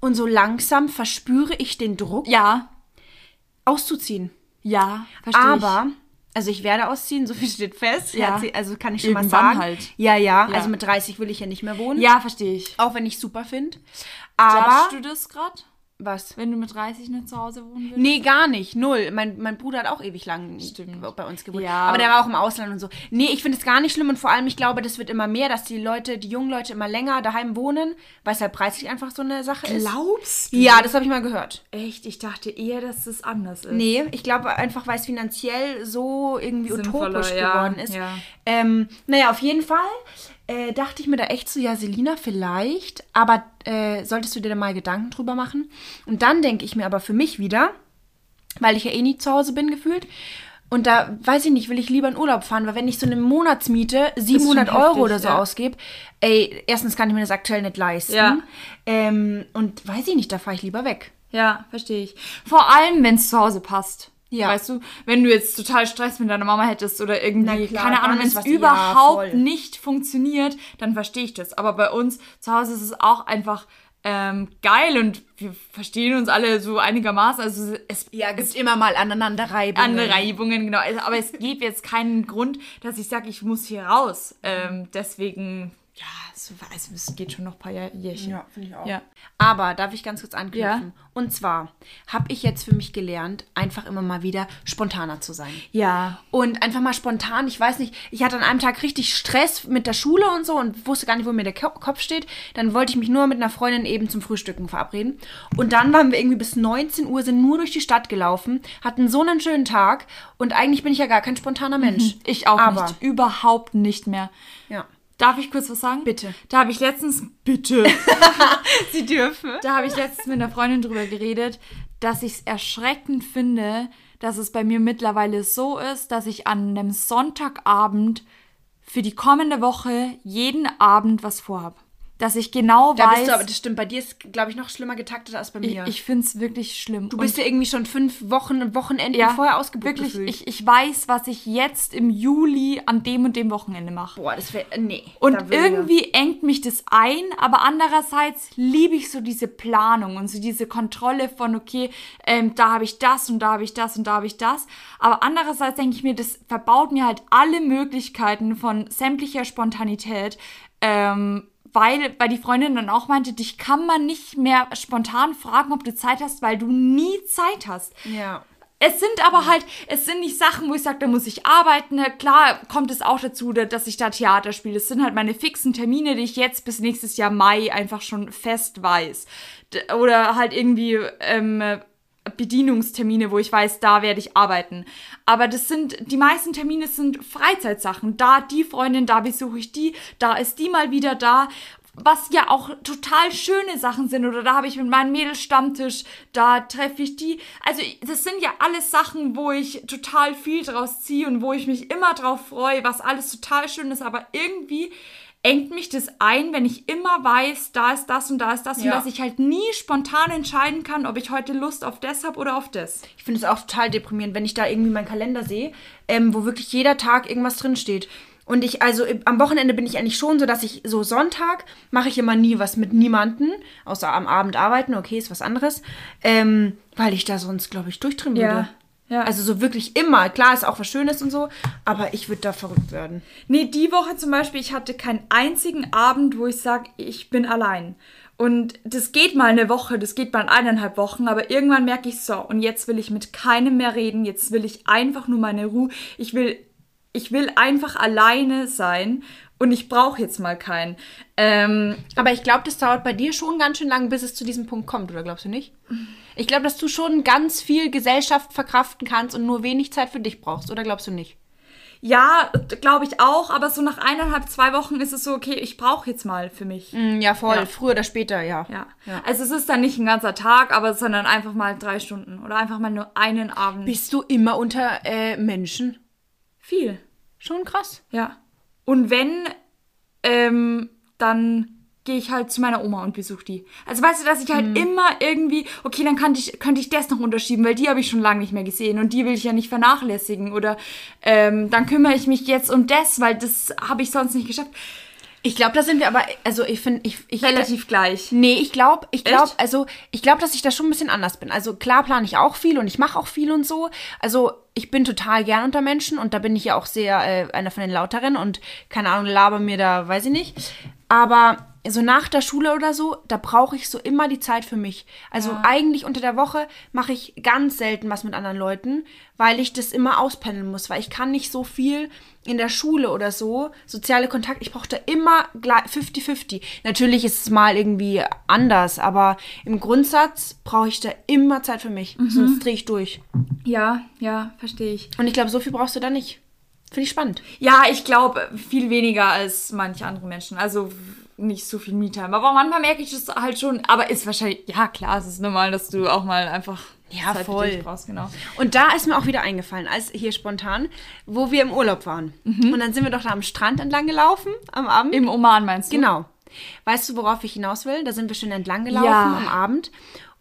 Und so langsam verspüre ich den Druck, Ja, auszuziehen. ja, verstehe Aber, also ich werde ausziehen, so viel steht fest. Ja. Also kann ich schon mal Irgendwann sagen. halt. Ja, ja, Ja. also mit 30 will ich ja nicht mehr wohnen. Ja, verstehe ich. Auch wenn ich super finde. Aber, Judgst du das gerade? Was? Wenn du mit 30 nicht zu Hause wohnen willst? Nee, gar nicht. Null. Mein, mein Bruder hat auch ewig lang Stimmt. bei uns gewohnt. Ja. Aber der war auch im Ausland und so. Nee, ich finde es gar nicht schlimm und vor allem, ich glaube, das wird immer mehr, dass die Leute, die jungen Leute immer länger daheim wohnen, weil es halt preislich einfach so eine Sache ist. Glaubst du? Ja, das habe ich mal gehört. Echt? Ich dachte eher, dass das anders ist. Nee, ich glaube einfach, weil es finanziell so irgendwie Sinnvoller, utopisch ja, geworden ist. ja. Ähm, naja, auf jeden Fall äh, dachte ich mir da echt so, ja, Selina, vielleicht, aber äh, solltest du dir da mal Gedanken drüber machen? Und dann denke ich mir aber für mich wieder, weil ich ja eh nie zu Hause bin gefühlt. Und da, weiß ich nicht, will ich lieber in Urlaub fahren, weil wenn ich so eine Monatsmiete 700 heftig, Euro oder so ja. ausgebe, ey, erstens kann ich mir das aktuell nicht leisten. Ja. Ähm, und weiß ich nicht, da fahre ich lieber weg. Ja, verstehe ich. Vor allem, wenn es zu Hause passt. Ja. Weißt du, wenn du jetzt total Stress mit deiner Mama hättest oder irgendwie, klar, keine Ahnung, wenn es ja, überhaupt voll. nicht funktioniert, dann verstehe ich das. Aber bei uns zu Hause ist es auch einfach ähm, geil und wir verstehen uns alle so einigermaßen. Also es Ja, gibt immer mal Aneinanderreibungen. an Reibungen, genau. Also, aber es gibt jetzt keinen Grund, dass ich sage, ich muss hier raus. Ähm, deswegen, ja, so, also, es geht schon noch ein paar Jährchen. Ja, finde ich auch. Ja. Aber darf ich ganz kurz anknüpfen? Ja. Und zwar habe ich jetzt für mich gelernt, einfach immer mal wieder spontaner zu sein. Ja. Und einfach mal spontan, ich weiß nicht, ich hatte an einem Tag richtig Stress mit der Schule und so und wusste gar nicht, wo mir der Ko- Kopf steht. Dann wollte ich mich nur mit einer Freundin eben zum Frühstücken verabreden. Und dann waren wir irgendwie bis 19 Uhr, sind nur durch die Stadt gelaufen, hatten so einen schönen Tag und eigentlich bin ich ja gar kein spontaner Mensch. Ich auch Aber, nicht. Überhaupt nicht mehr. Ja. Darf ich kurz was sagen? Bitte. Da habe ich letztens. Bitte. Sie dürfen. da habe ich letztens mit einer Freundin drüber geredet, dass ich es erschreckend finde, dass es bei mir mittlerweile so ist, dass ich an einem Sonntagabend für die kommende Woche jeden Abend was vorhab. Dass ich genau Da weiß. bist du aber, das stimmt, bei dir ist, glaube ich, noch schlimmer getaktet als bei ich mir. ich finde es wirklich schlimm. Du bist ja irgendwie schon fünf Wochen, Wochenenden ja, vorher ausgebucht Wirklich, gefühlt. ich, ich weiß, was ich jetzt im Juli an dem und dem Wochenende mache. Boah, das wäre, nee. Und irgendwie engt mich das ein, aber andererseits liebe ich so diese Planung und so diese Kontrolle von, okay, ähm, da habe ich das und da habe ich das und da habe ich das. Aber andererseits denke ich mir, das verbaut mir halt alle Möglichkeiten von sämtlicher Spontanität. Ähm, weil, weil die Freundin dann auch meinte, dich kann man nicht mehr spontan fragen, ob du Zeit hast, weil du nie Zeit hast. Ja. Es sind aber halt, es sind nicht Sachen, wo ich sage, da muss ich arbeiten. Ne, Klar kommt es auch dazu, da- dass ich da Theater spiele. Es sind halt meine fixen Termine, die ich jetzt bis nächstes Jahr Mai einfach schon fest weiß. Oder halt irgendwie ähm, Bedienungstermine, wo ich weiß, da werde ich arbeiten. Aber das sind, die meisten Termine sind Freizeitsachen. Da die Freundin, da besuche ich die, da ist die mal wieder da. Was ja auch total schöne Sachen sind. Oder da habe ich mit meinem Mädelstammtisch, da treffe ich die. Also das sind ja alles Sachen, wo ich total viel draus ziehe und wo ich mich immer drauf freue, was alles total schön ist. Aber irgendwie engt mich das ein, wenn ich immer weiß, da ist das und da ist das Ja. und dass ich halt nie spontan entscheiden kann, ob ich heute Lust auf das habe oder auf das. Ich finde es auch total deprimierend, wenn ich da irgendwie meinen Kalender sehe, ähm, wo wirklich jeder Tag irgendwas drin steht. Und ich, also äh, am Wochenende bin ich eigentlich schon so, dass ich so Sonntag mache ich immer nie was mit niemanden, außer am Abend arbeiten, okay, ist was anderes, ähm, weil ich da sonst, glaube ich, durchdrehen Ja, würde. Ja. Also so wirklich immer. Klar ist auch was Schönes und so, aber ich würde da verrückt werden. Nee, die Woche zum Beispiel, ich hatte keinen einzigen Abend, wo ich sage, ich bin allein. Und das geht mal eine Woche, das geht mal eineinhalb Wochen, aber irgendwann merke ich so, und jetzt will ich mit keinem mehr reden, jetzt will ich einfach nur meine Ruhe. Ich will, ich will einfach alleine sein und ich brauche jetzt mal keinen. Ähm, Aber ich glaube, das dauert bei dir schon ganz schön lang, bis es zu diesem Punkt kommt, oder glaubst du nicht? Ich glaube, dass du schon ganz viel Gesellschaft verkraften kannst und nur wenig Zeit für dich brauchst, oder glaubst du nicht? ja, glaube ich auch, aber so nach eineinhalb, zwei Wochen ist es so, okay, ich brauche jetzt mal für mich. Mm, Ja, voll. Ja. Früher oder später, ja. Ja. Ja. Also es ist dann nicht ein ganzer Tag, aber sondern einfach mal drei Stunden oder einfach mal nur einen Abend. Bist du immer unter äh, Menschen? Viel. Schon krass. Ja. Und wenn, ähm, dann gehe ich halt zu meiner Oma und besuche die. Also weißt du, dass ich halt immer irgendwie, okay, dann kann ich, könnte ich das noch unterschieben, weil die habe ich schon lange nicht mehr gesehen und die will ich ja nicht vernachlässigen. Oder ähm, dann kümmere ich mich jetzt um das, weil das habe ich sonst nicht geschafft. Ich glaube, da sind wir aber, also ich finde, ich, ich Relativ gleich. Nee, ich glaube, ich glaube, also ich glaube, dass ich da schon ein bisschen anders bin. Also klar plane ich auch viel und ich mache auch viel und so. Also ich bin total gern unter Menschen und da bin ich ja auch sehr äh, einer von den Lauteren und keine Ahnung, laber mir da, weiß ich nicht. Aber so nach der Schule oder so, da brauche ich so immer die Zeit für mich. Also eigentlich unter der Woche mache ich ganz selten was mit anderen Leuten, weil ich das immer auspendeln muss, weil ich kann nicht so viel in der Schule oder so, soziale Kontakte, ich brauche da immer gleich 50-50. Natürlich ist es mal irgendwie anders, aber im Grundsatz brauche ich da immer Zeit für mich, sonst drehe ich durch. Ja, ja, verstehe ich. Und ich glaube, so viel brauchst du da nicht. Finde ich spannend. Ja, ich glaube viel weniger als manche andere Menschen. Also nicht so viel Me-Time. Aber manchmal merke ich das halt schon. Aber ist wahrscheinlich, ja klar, es ist normal, dass du auch mal einfach Ja, Zeit voll. brauchst, genau. Und da ist mir auch wieder eingefallen, als hier spontan, wo wir im Urlaub waren. Und dann sind wir doch da am Strand entlang gelaufen am Abend. Im Oman meinst du? Genau. Weißt du, worauf ich hinaus will? Da sind wir schön entlang gelaufen Ja. am Abend.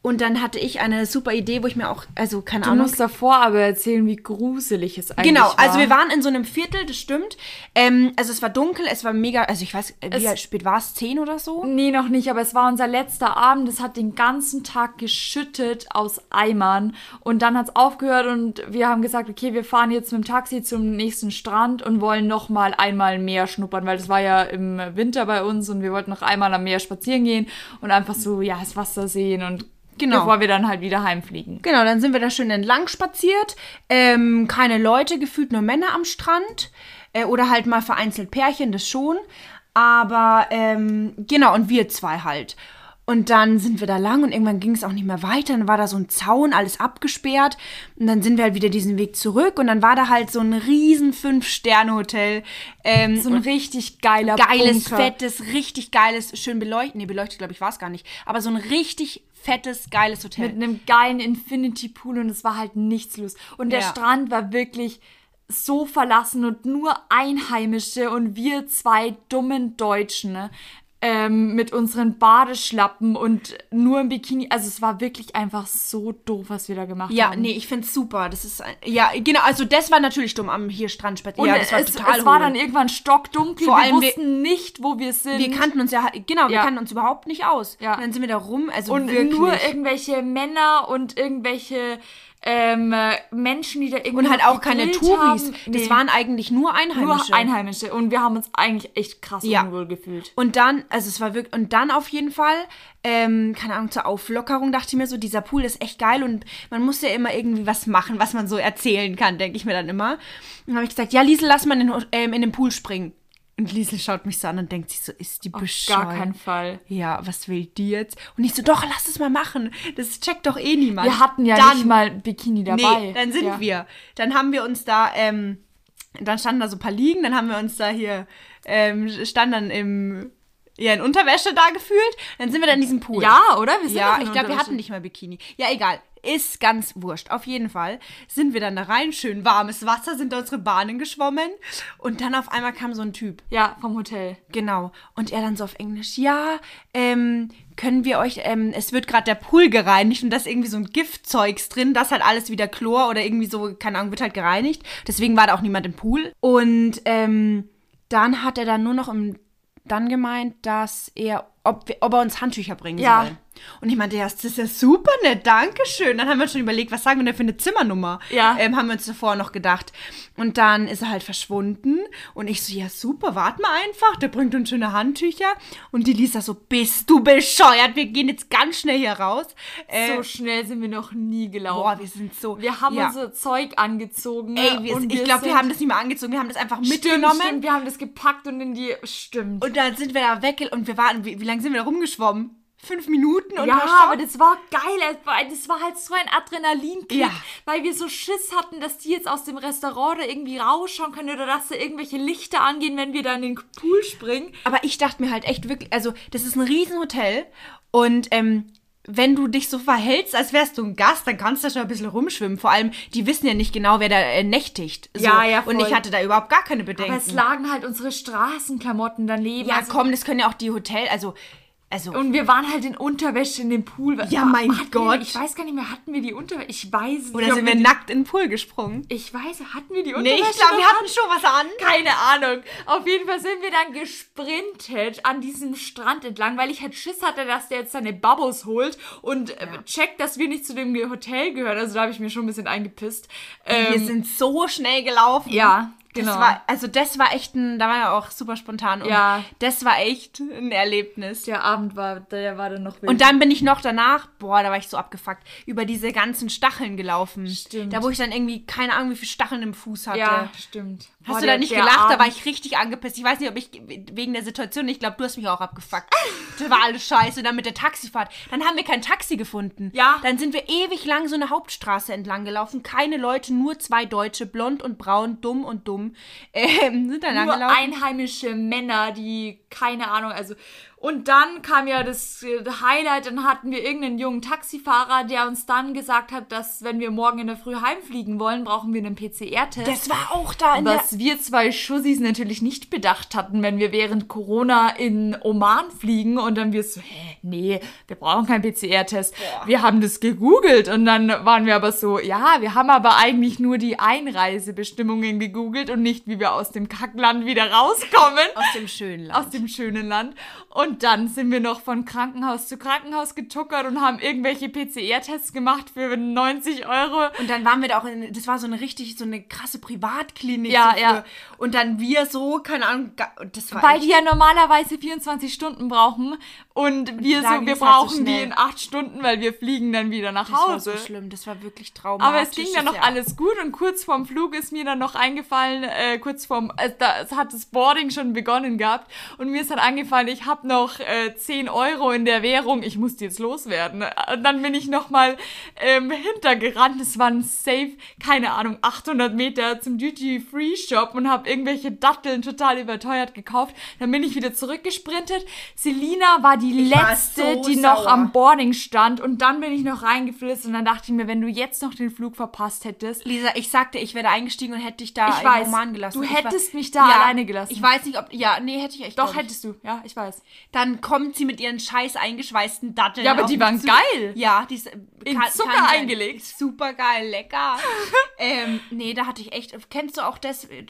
Und dann hatte ich eine super Idee, wo ich mir auch, also keine Du Ahnung. musst davor aber erzählen, wie gruselig es eigentlich Genau, war. also wir waren in so einem Viertel, das stimmt. Ähm, also es war dunkel, es war mega, also ich weiß, wie Es- spät war es? Zehn oder so? Nee, noch nicht, aber es war unser letzter Abend. Es hat den ganzen Tag geschüttet aus Eimern. Und dann hat es aufgehört und wir haben gesagt, okay, wir fahren jetzt mit dem Taxi zum nächsten Strand und wollen noch mal einmal mehr schnuppern, weil das war ja im Winter bei uns und wir wollten noch einmal am Meer spazieren gehen und einfach so, ja, das Wasser sehen und Genau. bevor wir dann halt wieder heimfliegen. Genau, dann sind wir da schön entlang spaziert. Ähm, keine Leute, gefühlt nur Männer am Strand. Äh, oder halt mal vereinzelt Pärchen, das schon. Aber ähm, genau, und wir zwei halt. Und dann sind wir da lang und irgendwann ging es auch nicht mehr weiter. Dann war da so ein Zaun, alles abgesperrt. Und dann sind wir halt wieder diesen Weg zurück. Und dann war da halt so ein riesen Fünf-Sterne-Hotel. Ähm, So ein richtig geiler geiles, Bunker. fettes, richtig geiles, schön beleuchtet. Nee, beleuchtet, glaube ich, war es gar nicht. Aber so ein richtig fettes, geiles Hotel. mit einem geilen Infinity Pool und es war halt nichts los. Und der Ja. Strand war wirklich so verlassen und nur Einheimische und wir zwei dummen Deutschen ne, ähm, mit unseren Badeschlappen und nur im Bikini. Also es war wirklich einfach so doof, was wir da gemacht Ja, haben. nee, ich find's super. Das ist ein- ja genau. Also das war natürlich dumm am hier Strand spazieren. Und Ja, das war es, total es war hohl. dann irgendwann stockdunkel. Vor wir allem wir- wussten nicht, wo wir sind. wir kannten uns ja genau, wir Ja. kannten uns überhaupt nicht aus. Ja. Und dann sind wir da rum, also und wirklich. nur irgendwelche Männer und irgendwelche ähm, äh, Menschen, die da irgendwie und halt auch keine Touris. haben. Das Nee. waren eigentlich nur Einheimische. Nur Einheimische. Und wir haben uns eigentlich echt krass Ja. unwohl gefühlt. Und dann, also es war wirklich, und dann auf jeden Fall, ähm, keine Ahnung, zur Auflockerung dachte ich mir so, dieser Pool ist echt geil und man muss ja immer irgendwie was machen, was man so erzählen kann, denke ich mir dann immer. Und dann habe ich gesagt, ja, Liesel, lass mal in, ähm, in den Pool springen. Und Liesel schaut mich so an und denkt sich so, ist die Auf bescheuert? gar keinen Fall. Ja, was will die jetzt? Und ich so, doch, lass es mal machen. Das checkt doch eh niemand. Wir hatten ja Dann- nicht mal Bikini dabei. Nee, dann sind ja. wir. Dann haben wir uns da, ähm, dann standen da so ein paar Liegen, dann haben wir uns da hier, ähm, standen dann im, ja, in Unterwäsche da gefühlt. Dann sind wir dann in diesem Pool. Ja, oder? Ja, ich glaube, wir hatten nicht mal Bikini. Ja, egal. Ist ganz wurscht. Auf jeden Fall sind wir dann da rein, schön warmes Wasser, sind da unsere Bahnen geschwommen. Und dann auf einmal kam so ein Typ. Ja, vom Hotel. Genau. Und er dann so auf Englisch, ja, ähm, können wir euch, ähm, es wird gerade der Pool gereinigt und da ist irgendwie so ein Giftzeugs drin, das halt alles wieder Chlor oder irgendwie so, keine Ahnung, wird halt gereinigt. Deswegen war da auch niemand im Pool. Und ähm, dann hat er dann nur noch im, dann gemeint, dass er, ob, wir, ob er uns Handtücher bringen Ja. soll. Und ich meinte, ja, das ist ja super nett, danke schön. Dann haben wir schon überlegt, was sagen wir denn für eine Zimmernummer? Ja. Ähm, haben wir uns davor noch gedacht. Und dann ist er halt verschwunden. Und ich so, ja super, wart mal einfach, der bringt uns schöne Handtücher. Und die Lisa so, bist du bescheuert? Wir gehen jetzt ganz schnell hier raus. Äh, So schnell sind wir noch nie gelaufen. boah, wir sind so... wir haben ja. unser Zeug angezogen. Ey, wir, und ich glaube, wir haben das nicht mehr angezogen, wir haben das einfach Stimmt, mitgenommen. Stimmt, wir haben das gepackt und in die. Stimmt. Und dann sind wir da weg und wir waren, wie, wie lange sind wir da rumgeschwommen? Fünf Minuten und ja, aber das war geil. Es war- Das war halt so ein Adrenalinkick, Ja. weil wir so Schiss hatten, dass die jetzt aus dem Restaurant da irgendwie rausschauen können oder dass da irgendwelche Lichter angehen, wenn wir da in den Pool springen. Aber ich dachte mir halt echt wirklich, also das ist ein Riesenhotel und ähm, wenn du dich so verhältst, als wärst du ein Gast, dann kannst du da schon ein bisschen rumschwimmen. Vor allem, die wissen ja nicht genau, wer da äh, nächtigt. So. Ja, ja, Und voll. ich hatte da überhaupt gar keine Bedenken. Aber es lagen halt unsere Straßenklamotten daneben. ja, also- komm, das können ja auch die Hotel, also, also, Und wir waren halt in Unterwäsche in dem Pool. Ja, mein Gott. Wir, ich weiß gar nicht mehr, hatten wir die Unterwäsche? Ich weiß oder nicht, sind ob wir die- nackt in den Pool gesprungen? Ich weiß, hatten wir die Nee, Unterwäsche? ich glaube, wir hatten schon was an. Keine Ahnung. Auf jeden Fall sind wir dann gesprintet an diesem Strand entlang, weil ich halt Schiss hatte, dass der jetzt seine Babos holt und äh, checkt, dass wir nicht zu dem Hotel gehören. Also da habe ich mir schon ein bisschen eingepisst. wir Ähm, sind so schnell gelaufen. ja, genau. Das war, also das war echt ein, da war ja auch super spontan. Und Ja. Das war echt ein Erlebnis. der Abend war, der war dann noch wild. Und dann bin ich noch danach, boah, da war ich so abgefuckt, über diese ganzen Stacheln gelaufen. Stimmt. Da wo ich dann irgendwie, keine Ahnung, wie viele Stacheln im Fuß hatte. ja, stimmt. Hast Boah, du da nicht gelacht? Da Abend- war ich richtig angepisst. Ich weiß nicht, ob ich wegen der Situation, ich glaube, du hast mich auch abgefuckt. Das war alles scheiße. Und dann mit der Taxifahrt. Dann haben wir kein Taxi gefunden. Ja. Dann sind wir ewig lang so eine Hauptstraße entlang gelaufen. Keine Leute, nur zwei Deutsche, blond und braun, dumm und dumm. Ähm, sind da lang nur gelaufen. einheimische Männer, die keine Ahnung, also und dann kam ja das äh, Highlight, dann hatten wir irgendeinen jungen Taxifahrer, der uns dann gesagt hat, dass wenn wir morgen in der Früh heimfliegen wollen, brauchen wir einen PCR-Test. das war auch da in was wir zwei Schussis natürlich nicht bedacht hatten, wenn wir während Corona in Oman fliegen und dann wir so, hä, nee, wir brauchen keinen PCR-Test. Wir haben das gegoogelt und dann waren wir aber so, ja, wir haben aber eigentlich nur die Einreisebestimmungen gegoogelt und nicht, wie wir aus dem Kackland wieder rauskommen. Aus dem schönen Land. Aus dem schönen Land. Und dann sind wir noch von Krankenhaus zu Krankenhaus getuckert und haben irgendwelche PCR-Tests gemacht für 90 Euro. Und dann waren wir da auch in, das war so eine richtig, so eine krasse Privatklinik. Ja, so ja. Und dann wir so, keine Ahnung, das war Weil die ja normalerweise 24 Stunden brauchen und wir so, wir halt so brauchen die schnell. in 8 Stunden, weil wir fliegen dann wieder nach das war Hause. so schlimm, das war wirklich traumatisch. Aber es ging dann das noch ja. alles gut und kurz vorm Flug ist mir dann noch eingefallen, äh, kurz vorm, äh, da hat das Boarding schon begonnen gehabt und mir ist dann angefallen, ich habe noch äh, 10 Euro in der Währung, ich muss die jetzt loswerden. Und dann bin ich nochmal ähm, hintergerannt, es waren safe, keine Ahnung, 800 Meter zum Duty-Free-Shop und habe irgendwelche Datteln total überteuert gekauft. Dann bin ich wieder zurückgesprintet. Selina war die war letzte, so die noch sauer. am Boarding stand und dann bin ich noch reingeflitzt und dann dachte ich mir, wenn du jetzt noch den Flug verpasst hättest, Lisa, ich sagte, ich wäre eingestiegen und hätte dich da Ich weiß. Oman gelassen. Du Ich war- hättest mich da alleine gelassen. Ich weiß nicht, ob, ja, nee, hätte ich echt. doch ich. hättest du, ja, ich weiß. Dann kommt sie mit ihren scheiß eingeschweißten Datteln. Ja, aber die waren zu. geil. Ja, die ist In Zucker eingelegt. Super geil, lecker. ähm, nee, da hatte ich echt. Kennst du auch das? äh,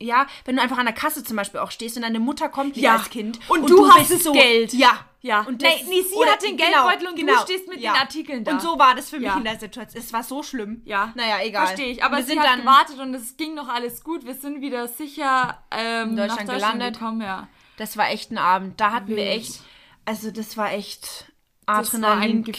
Ja, wenn du einfach an der Kasse zum Beispiel auch stehst und deine Mutter kommt Ja. als Kind Und du hast bist das Geld. Ja. Ja. Und Nee, nee, sie hat den Geldbeutel und du stehst mit den Artikeln da. Und so war das für mich Ja. in der Situation. Es war so schlimm. Ja, Naja, egal. Verstehe ich. Aber wir sie sind hat dann gewartet und es ging noch alles gut. Wir sind wieder sicher ähm, Deutschland nach Deutschland gelandet. gekommen, ja. Das war echt ein Abend. Da hatten wir Wild. echt, also das war echt, Das war ein Adrenalin-Kick.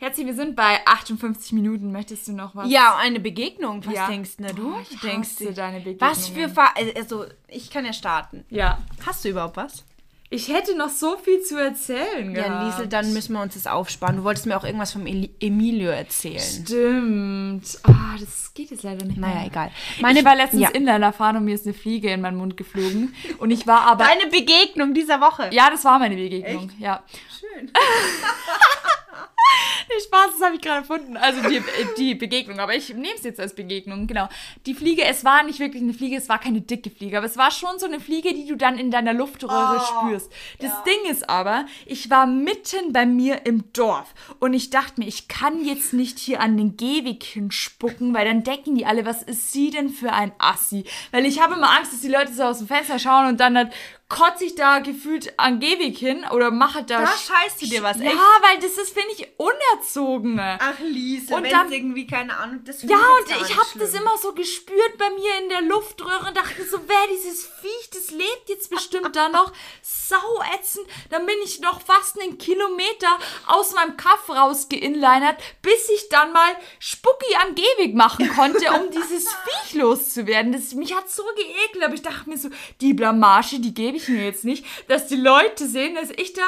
Herzi, wir sind bei 58 Minuten. Möchtest du noch was? Ja, eine Begegnung. Was Ja. denkst denn du? Boah, ich denkst du- deine Was für. Fa Also, ich kann ja starten. Ja. Hast du überhaupt was? Ich hätte noch so viel zu erzählen Ja, gehabt. Liesel, dann müssen wir uns das aufsparen. Du wolltest mir auch irgendwas vom Emilio erzählen. Stimmt. Ah, das geht jetzt leider nicht Naja, mehr. egal. ich war letztens ja. Inliner fahren und mir ist eine Fliege in meinen Mund geflogen. Und ich war aber... Deine Begegnung dieser Woche. ja, das war meine Begegnung. Ja. Schön. Nee, Spaß, das habe ich gerade erfunden. Also die, äh, die Begegnung, aber ich nehme es jetzt als Begegnung, genau. Die Fliege, es war nicht wirklich eine Fliege, es war keine dicke Fliege, aber es war schon so eine Fliege, die du dann in deiner Luftröhre spürst. Das Ding ist aber, ich war mitten bei mir im Dorf und ich dachte mir, ich kann jetzt nicht hier an den Gehweg hinspucken, weil dann denken die alle, was ist sie denn für ein Assi? Weil ich habe immer Angst, dass die Leute so aus dem Fenster schauen und dann halt kotze ich da gefühlt an Gehweg hin oder mache da... Da scheißt du dir was, Ja, echt? weil das ist, finde ich, unerzogen. Ach, Liesel, Und dann- irgendwie, keine Ahnung, das Ja, und ich habe das immer so gespürt bei mir in der Luftröhre und dachte so, wer dieses Viech, das lebt jetzt bestimmt da noch. Sau ätzend. Dann bin ich noch fast einen Kilometer aus meinem Kaff rausgeinlinert, bis ich dann mal Spucki am Gehweg machen konnte, um dieses Viech loszuwerden. Das, mich hat so geekelt, aber ich dachte mir so, die Blamage, die gebe ich mir jetzt nicht, dass die Leute sehen, dass ich da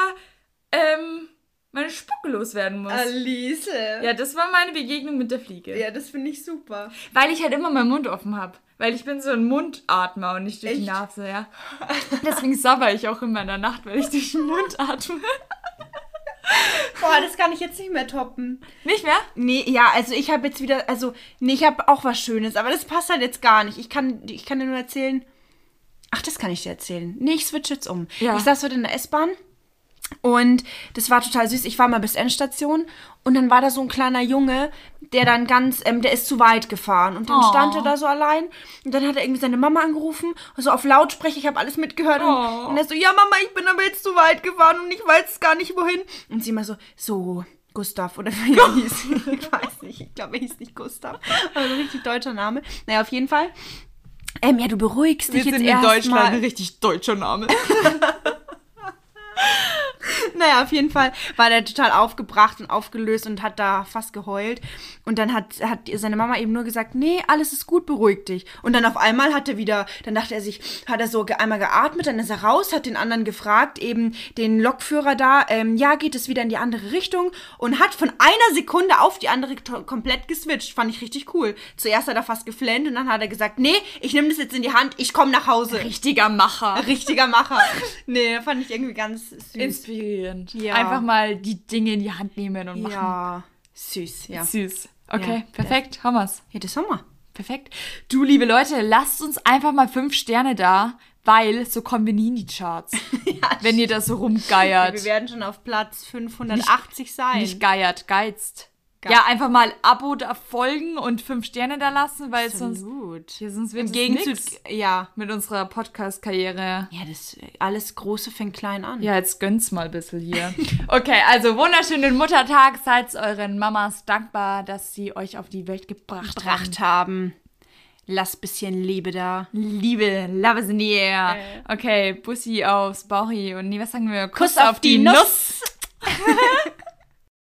ähm, meine Spucke loswerden muss. Liesel. Ja, das war meine Begegnung mit der Fliege. Ja, das finde ich super. Weil ich halt immer meinen Mund offen habe. Weil ich bin so ein Mundatmer und nicht durch die Echt? Nase, ja. Deswegen sabber ich auch immer in der Nacht, weil ich durch den Mund atme. Boah, das kann ich jetzt nicht mehr toppen. Nicht mehr? Nee, ja, also ich habe jetzt wieder, also, nee, ich habe auch was Schönes, aber das passt halt jetzt gar nicht. Ich kann, ich kann dir nur erzählen. Ach, das kann ich dir erzählen. Nee, ich switch jetzt um. Ja. Ich saß heute in der S-Bahn und das war total süß. Ich war mal bis Endstation und dann war da so ein kleiner Junge, der dann ganz, ähm, der ist zu weit gefahren und dann Oh. stand er da so allein und dann hat er irgendwie seine Mama angerufen, so auf Lautsprecher, ich habe alles mitgehört Oh. und, und er so, ja Mama, ich bin aber jetzt zu weit gefahren und ich weiß gar nicht wohin. Und sie immer so, so, Gustav oder wie er hieß. Ich weiß nicht, ich glaube, er hieß nicht Gustav. Aber so ein richtig deutscher Name. Naja, auf jeden Fall. Ähm, ja, du beruhigst dich jetzt erst mal. richtig deutscher Name. Naja, auf jeden Fall war der total aufgebracht und aufgelöst und hat da fast geheult. Und dann hat, hat seine Mama eben nur gesagt, nee, alles ist gut, beruhig dich. Und dann auf einmal hat er wieder, dann dachte er sich, hat er so einmal geatmet, dann ist er raus, hat den anderen gefragt, eben den Lokführer da, ähm, ja, geht es wieder in die andere Richtung und hat von einer Sekunde auf die andere komplett geswitcht. Fand ich richtig cool. Zuerst hat er fast geflennt und dann hat er gesagt, nee, ich nehme das jetzt in die Hand, ich komme nach Hause. Richtiger Macher. Richtiger Macher. nee, fand ich irgendwie ganz süß. Inspirierend. Ja. Einfach mal die Dinge in die Hand nehmen und machen. Ja, süß, ja. Süß. Okay, Ja. perfekt. Haben wir's. Ja, das haben wir. Perfekt. Du, liebe Leute, lasst uns einfach mal fünf Sterne da, weil so kommen wir nie in die Charts. wenn ihr da so rumgeiert. Wir werden schon auf Platz 580 sein. Nicht geiert, geizt. Ja, einfach mal Abo da folgen und fünf Sterne da lassen, weil sonst, Absolut. ja, sonst wird Im Gegenzug, ja. mit unserer Podcast-Karriere. Ja, das alles Große fängt klein an. Ja, jetzt gönnt's mal ein bisschen hier. Okay, also wunderschönen Muttertag. Seid euren Mamas dankbar, dass sie euch auf die Welt gebracht, haben. Gebracht haben. Lass bisschen Liebe da. Liebe, love is in the air. Okay, Bussi aufs Bauchi und nee, was sagen wir? Kuss, auf die Nuss.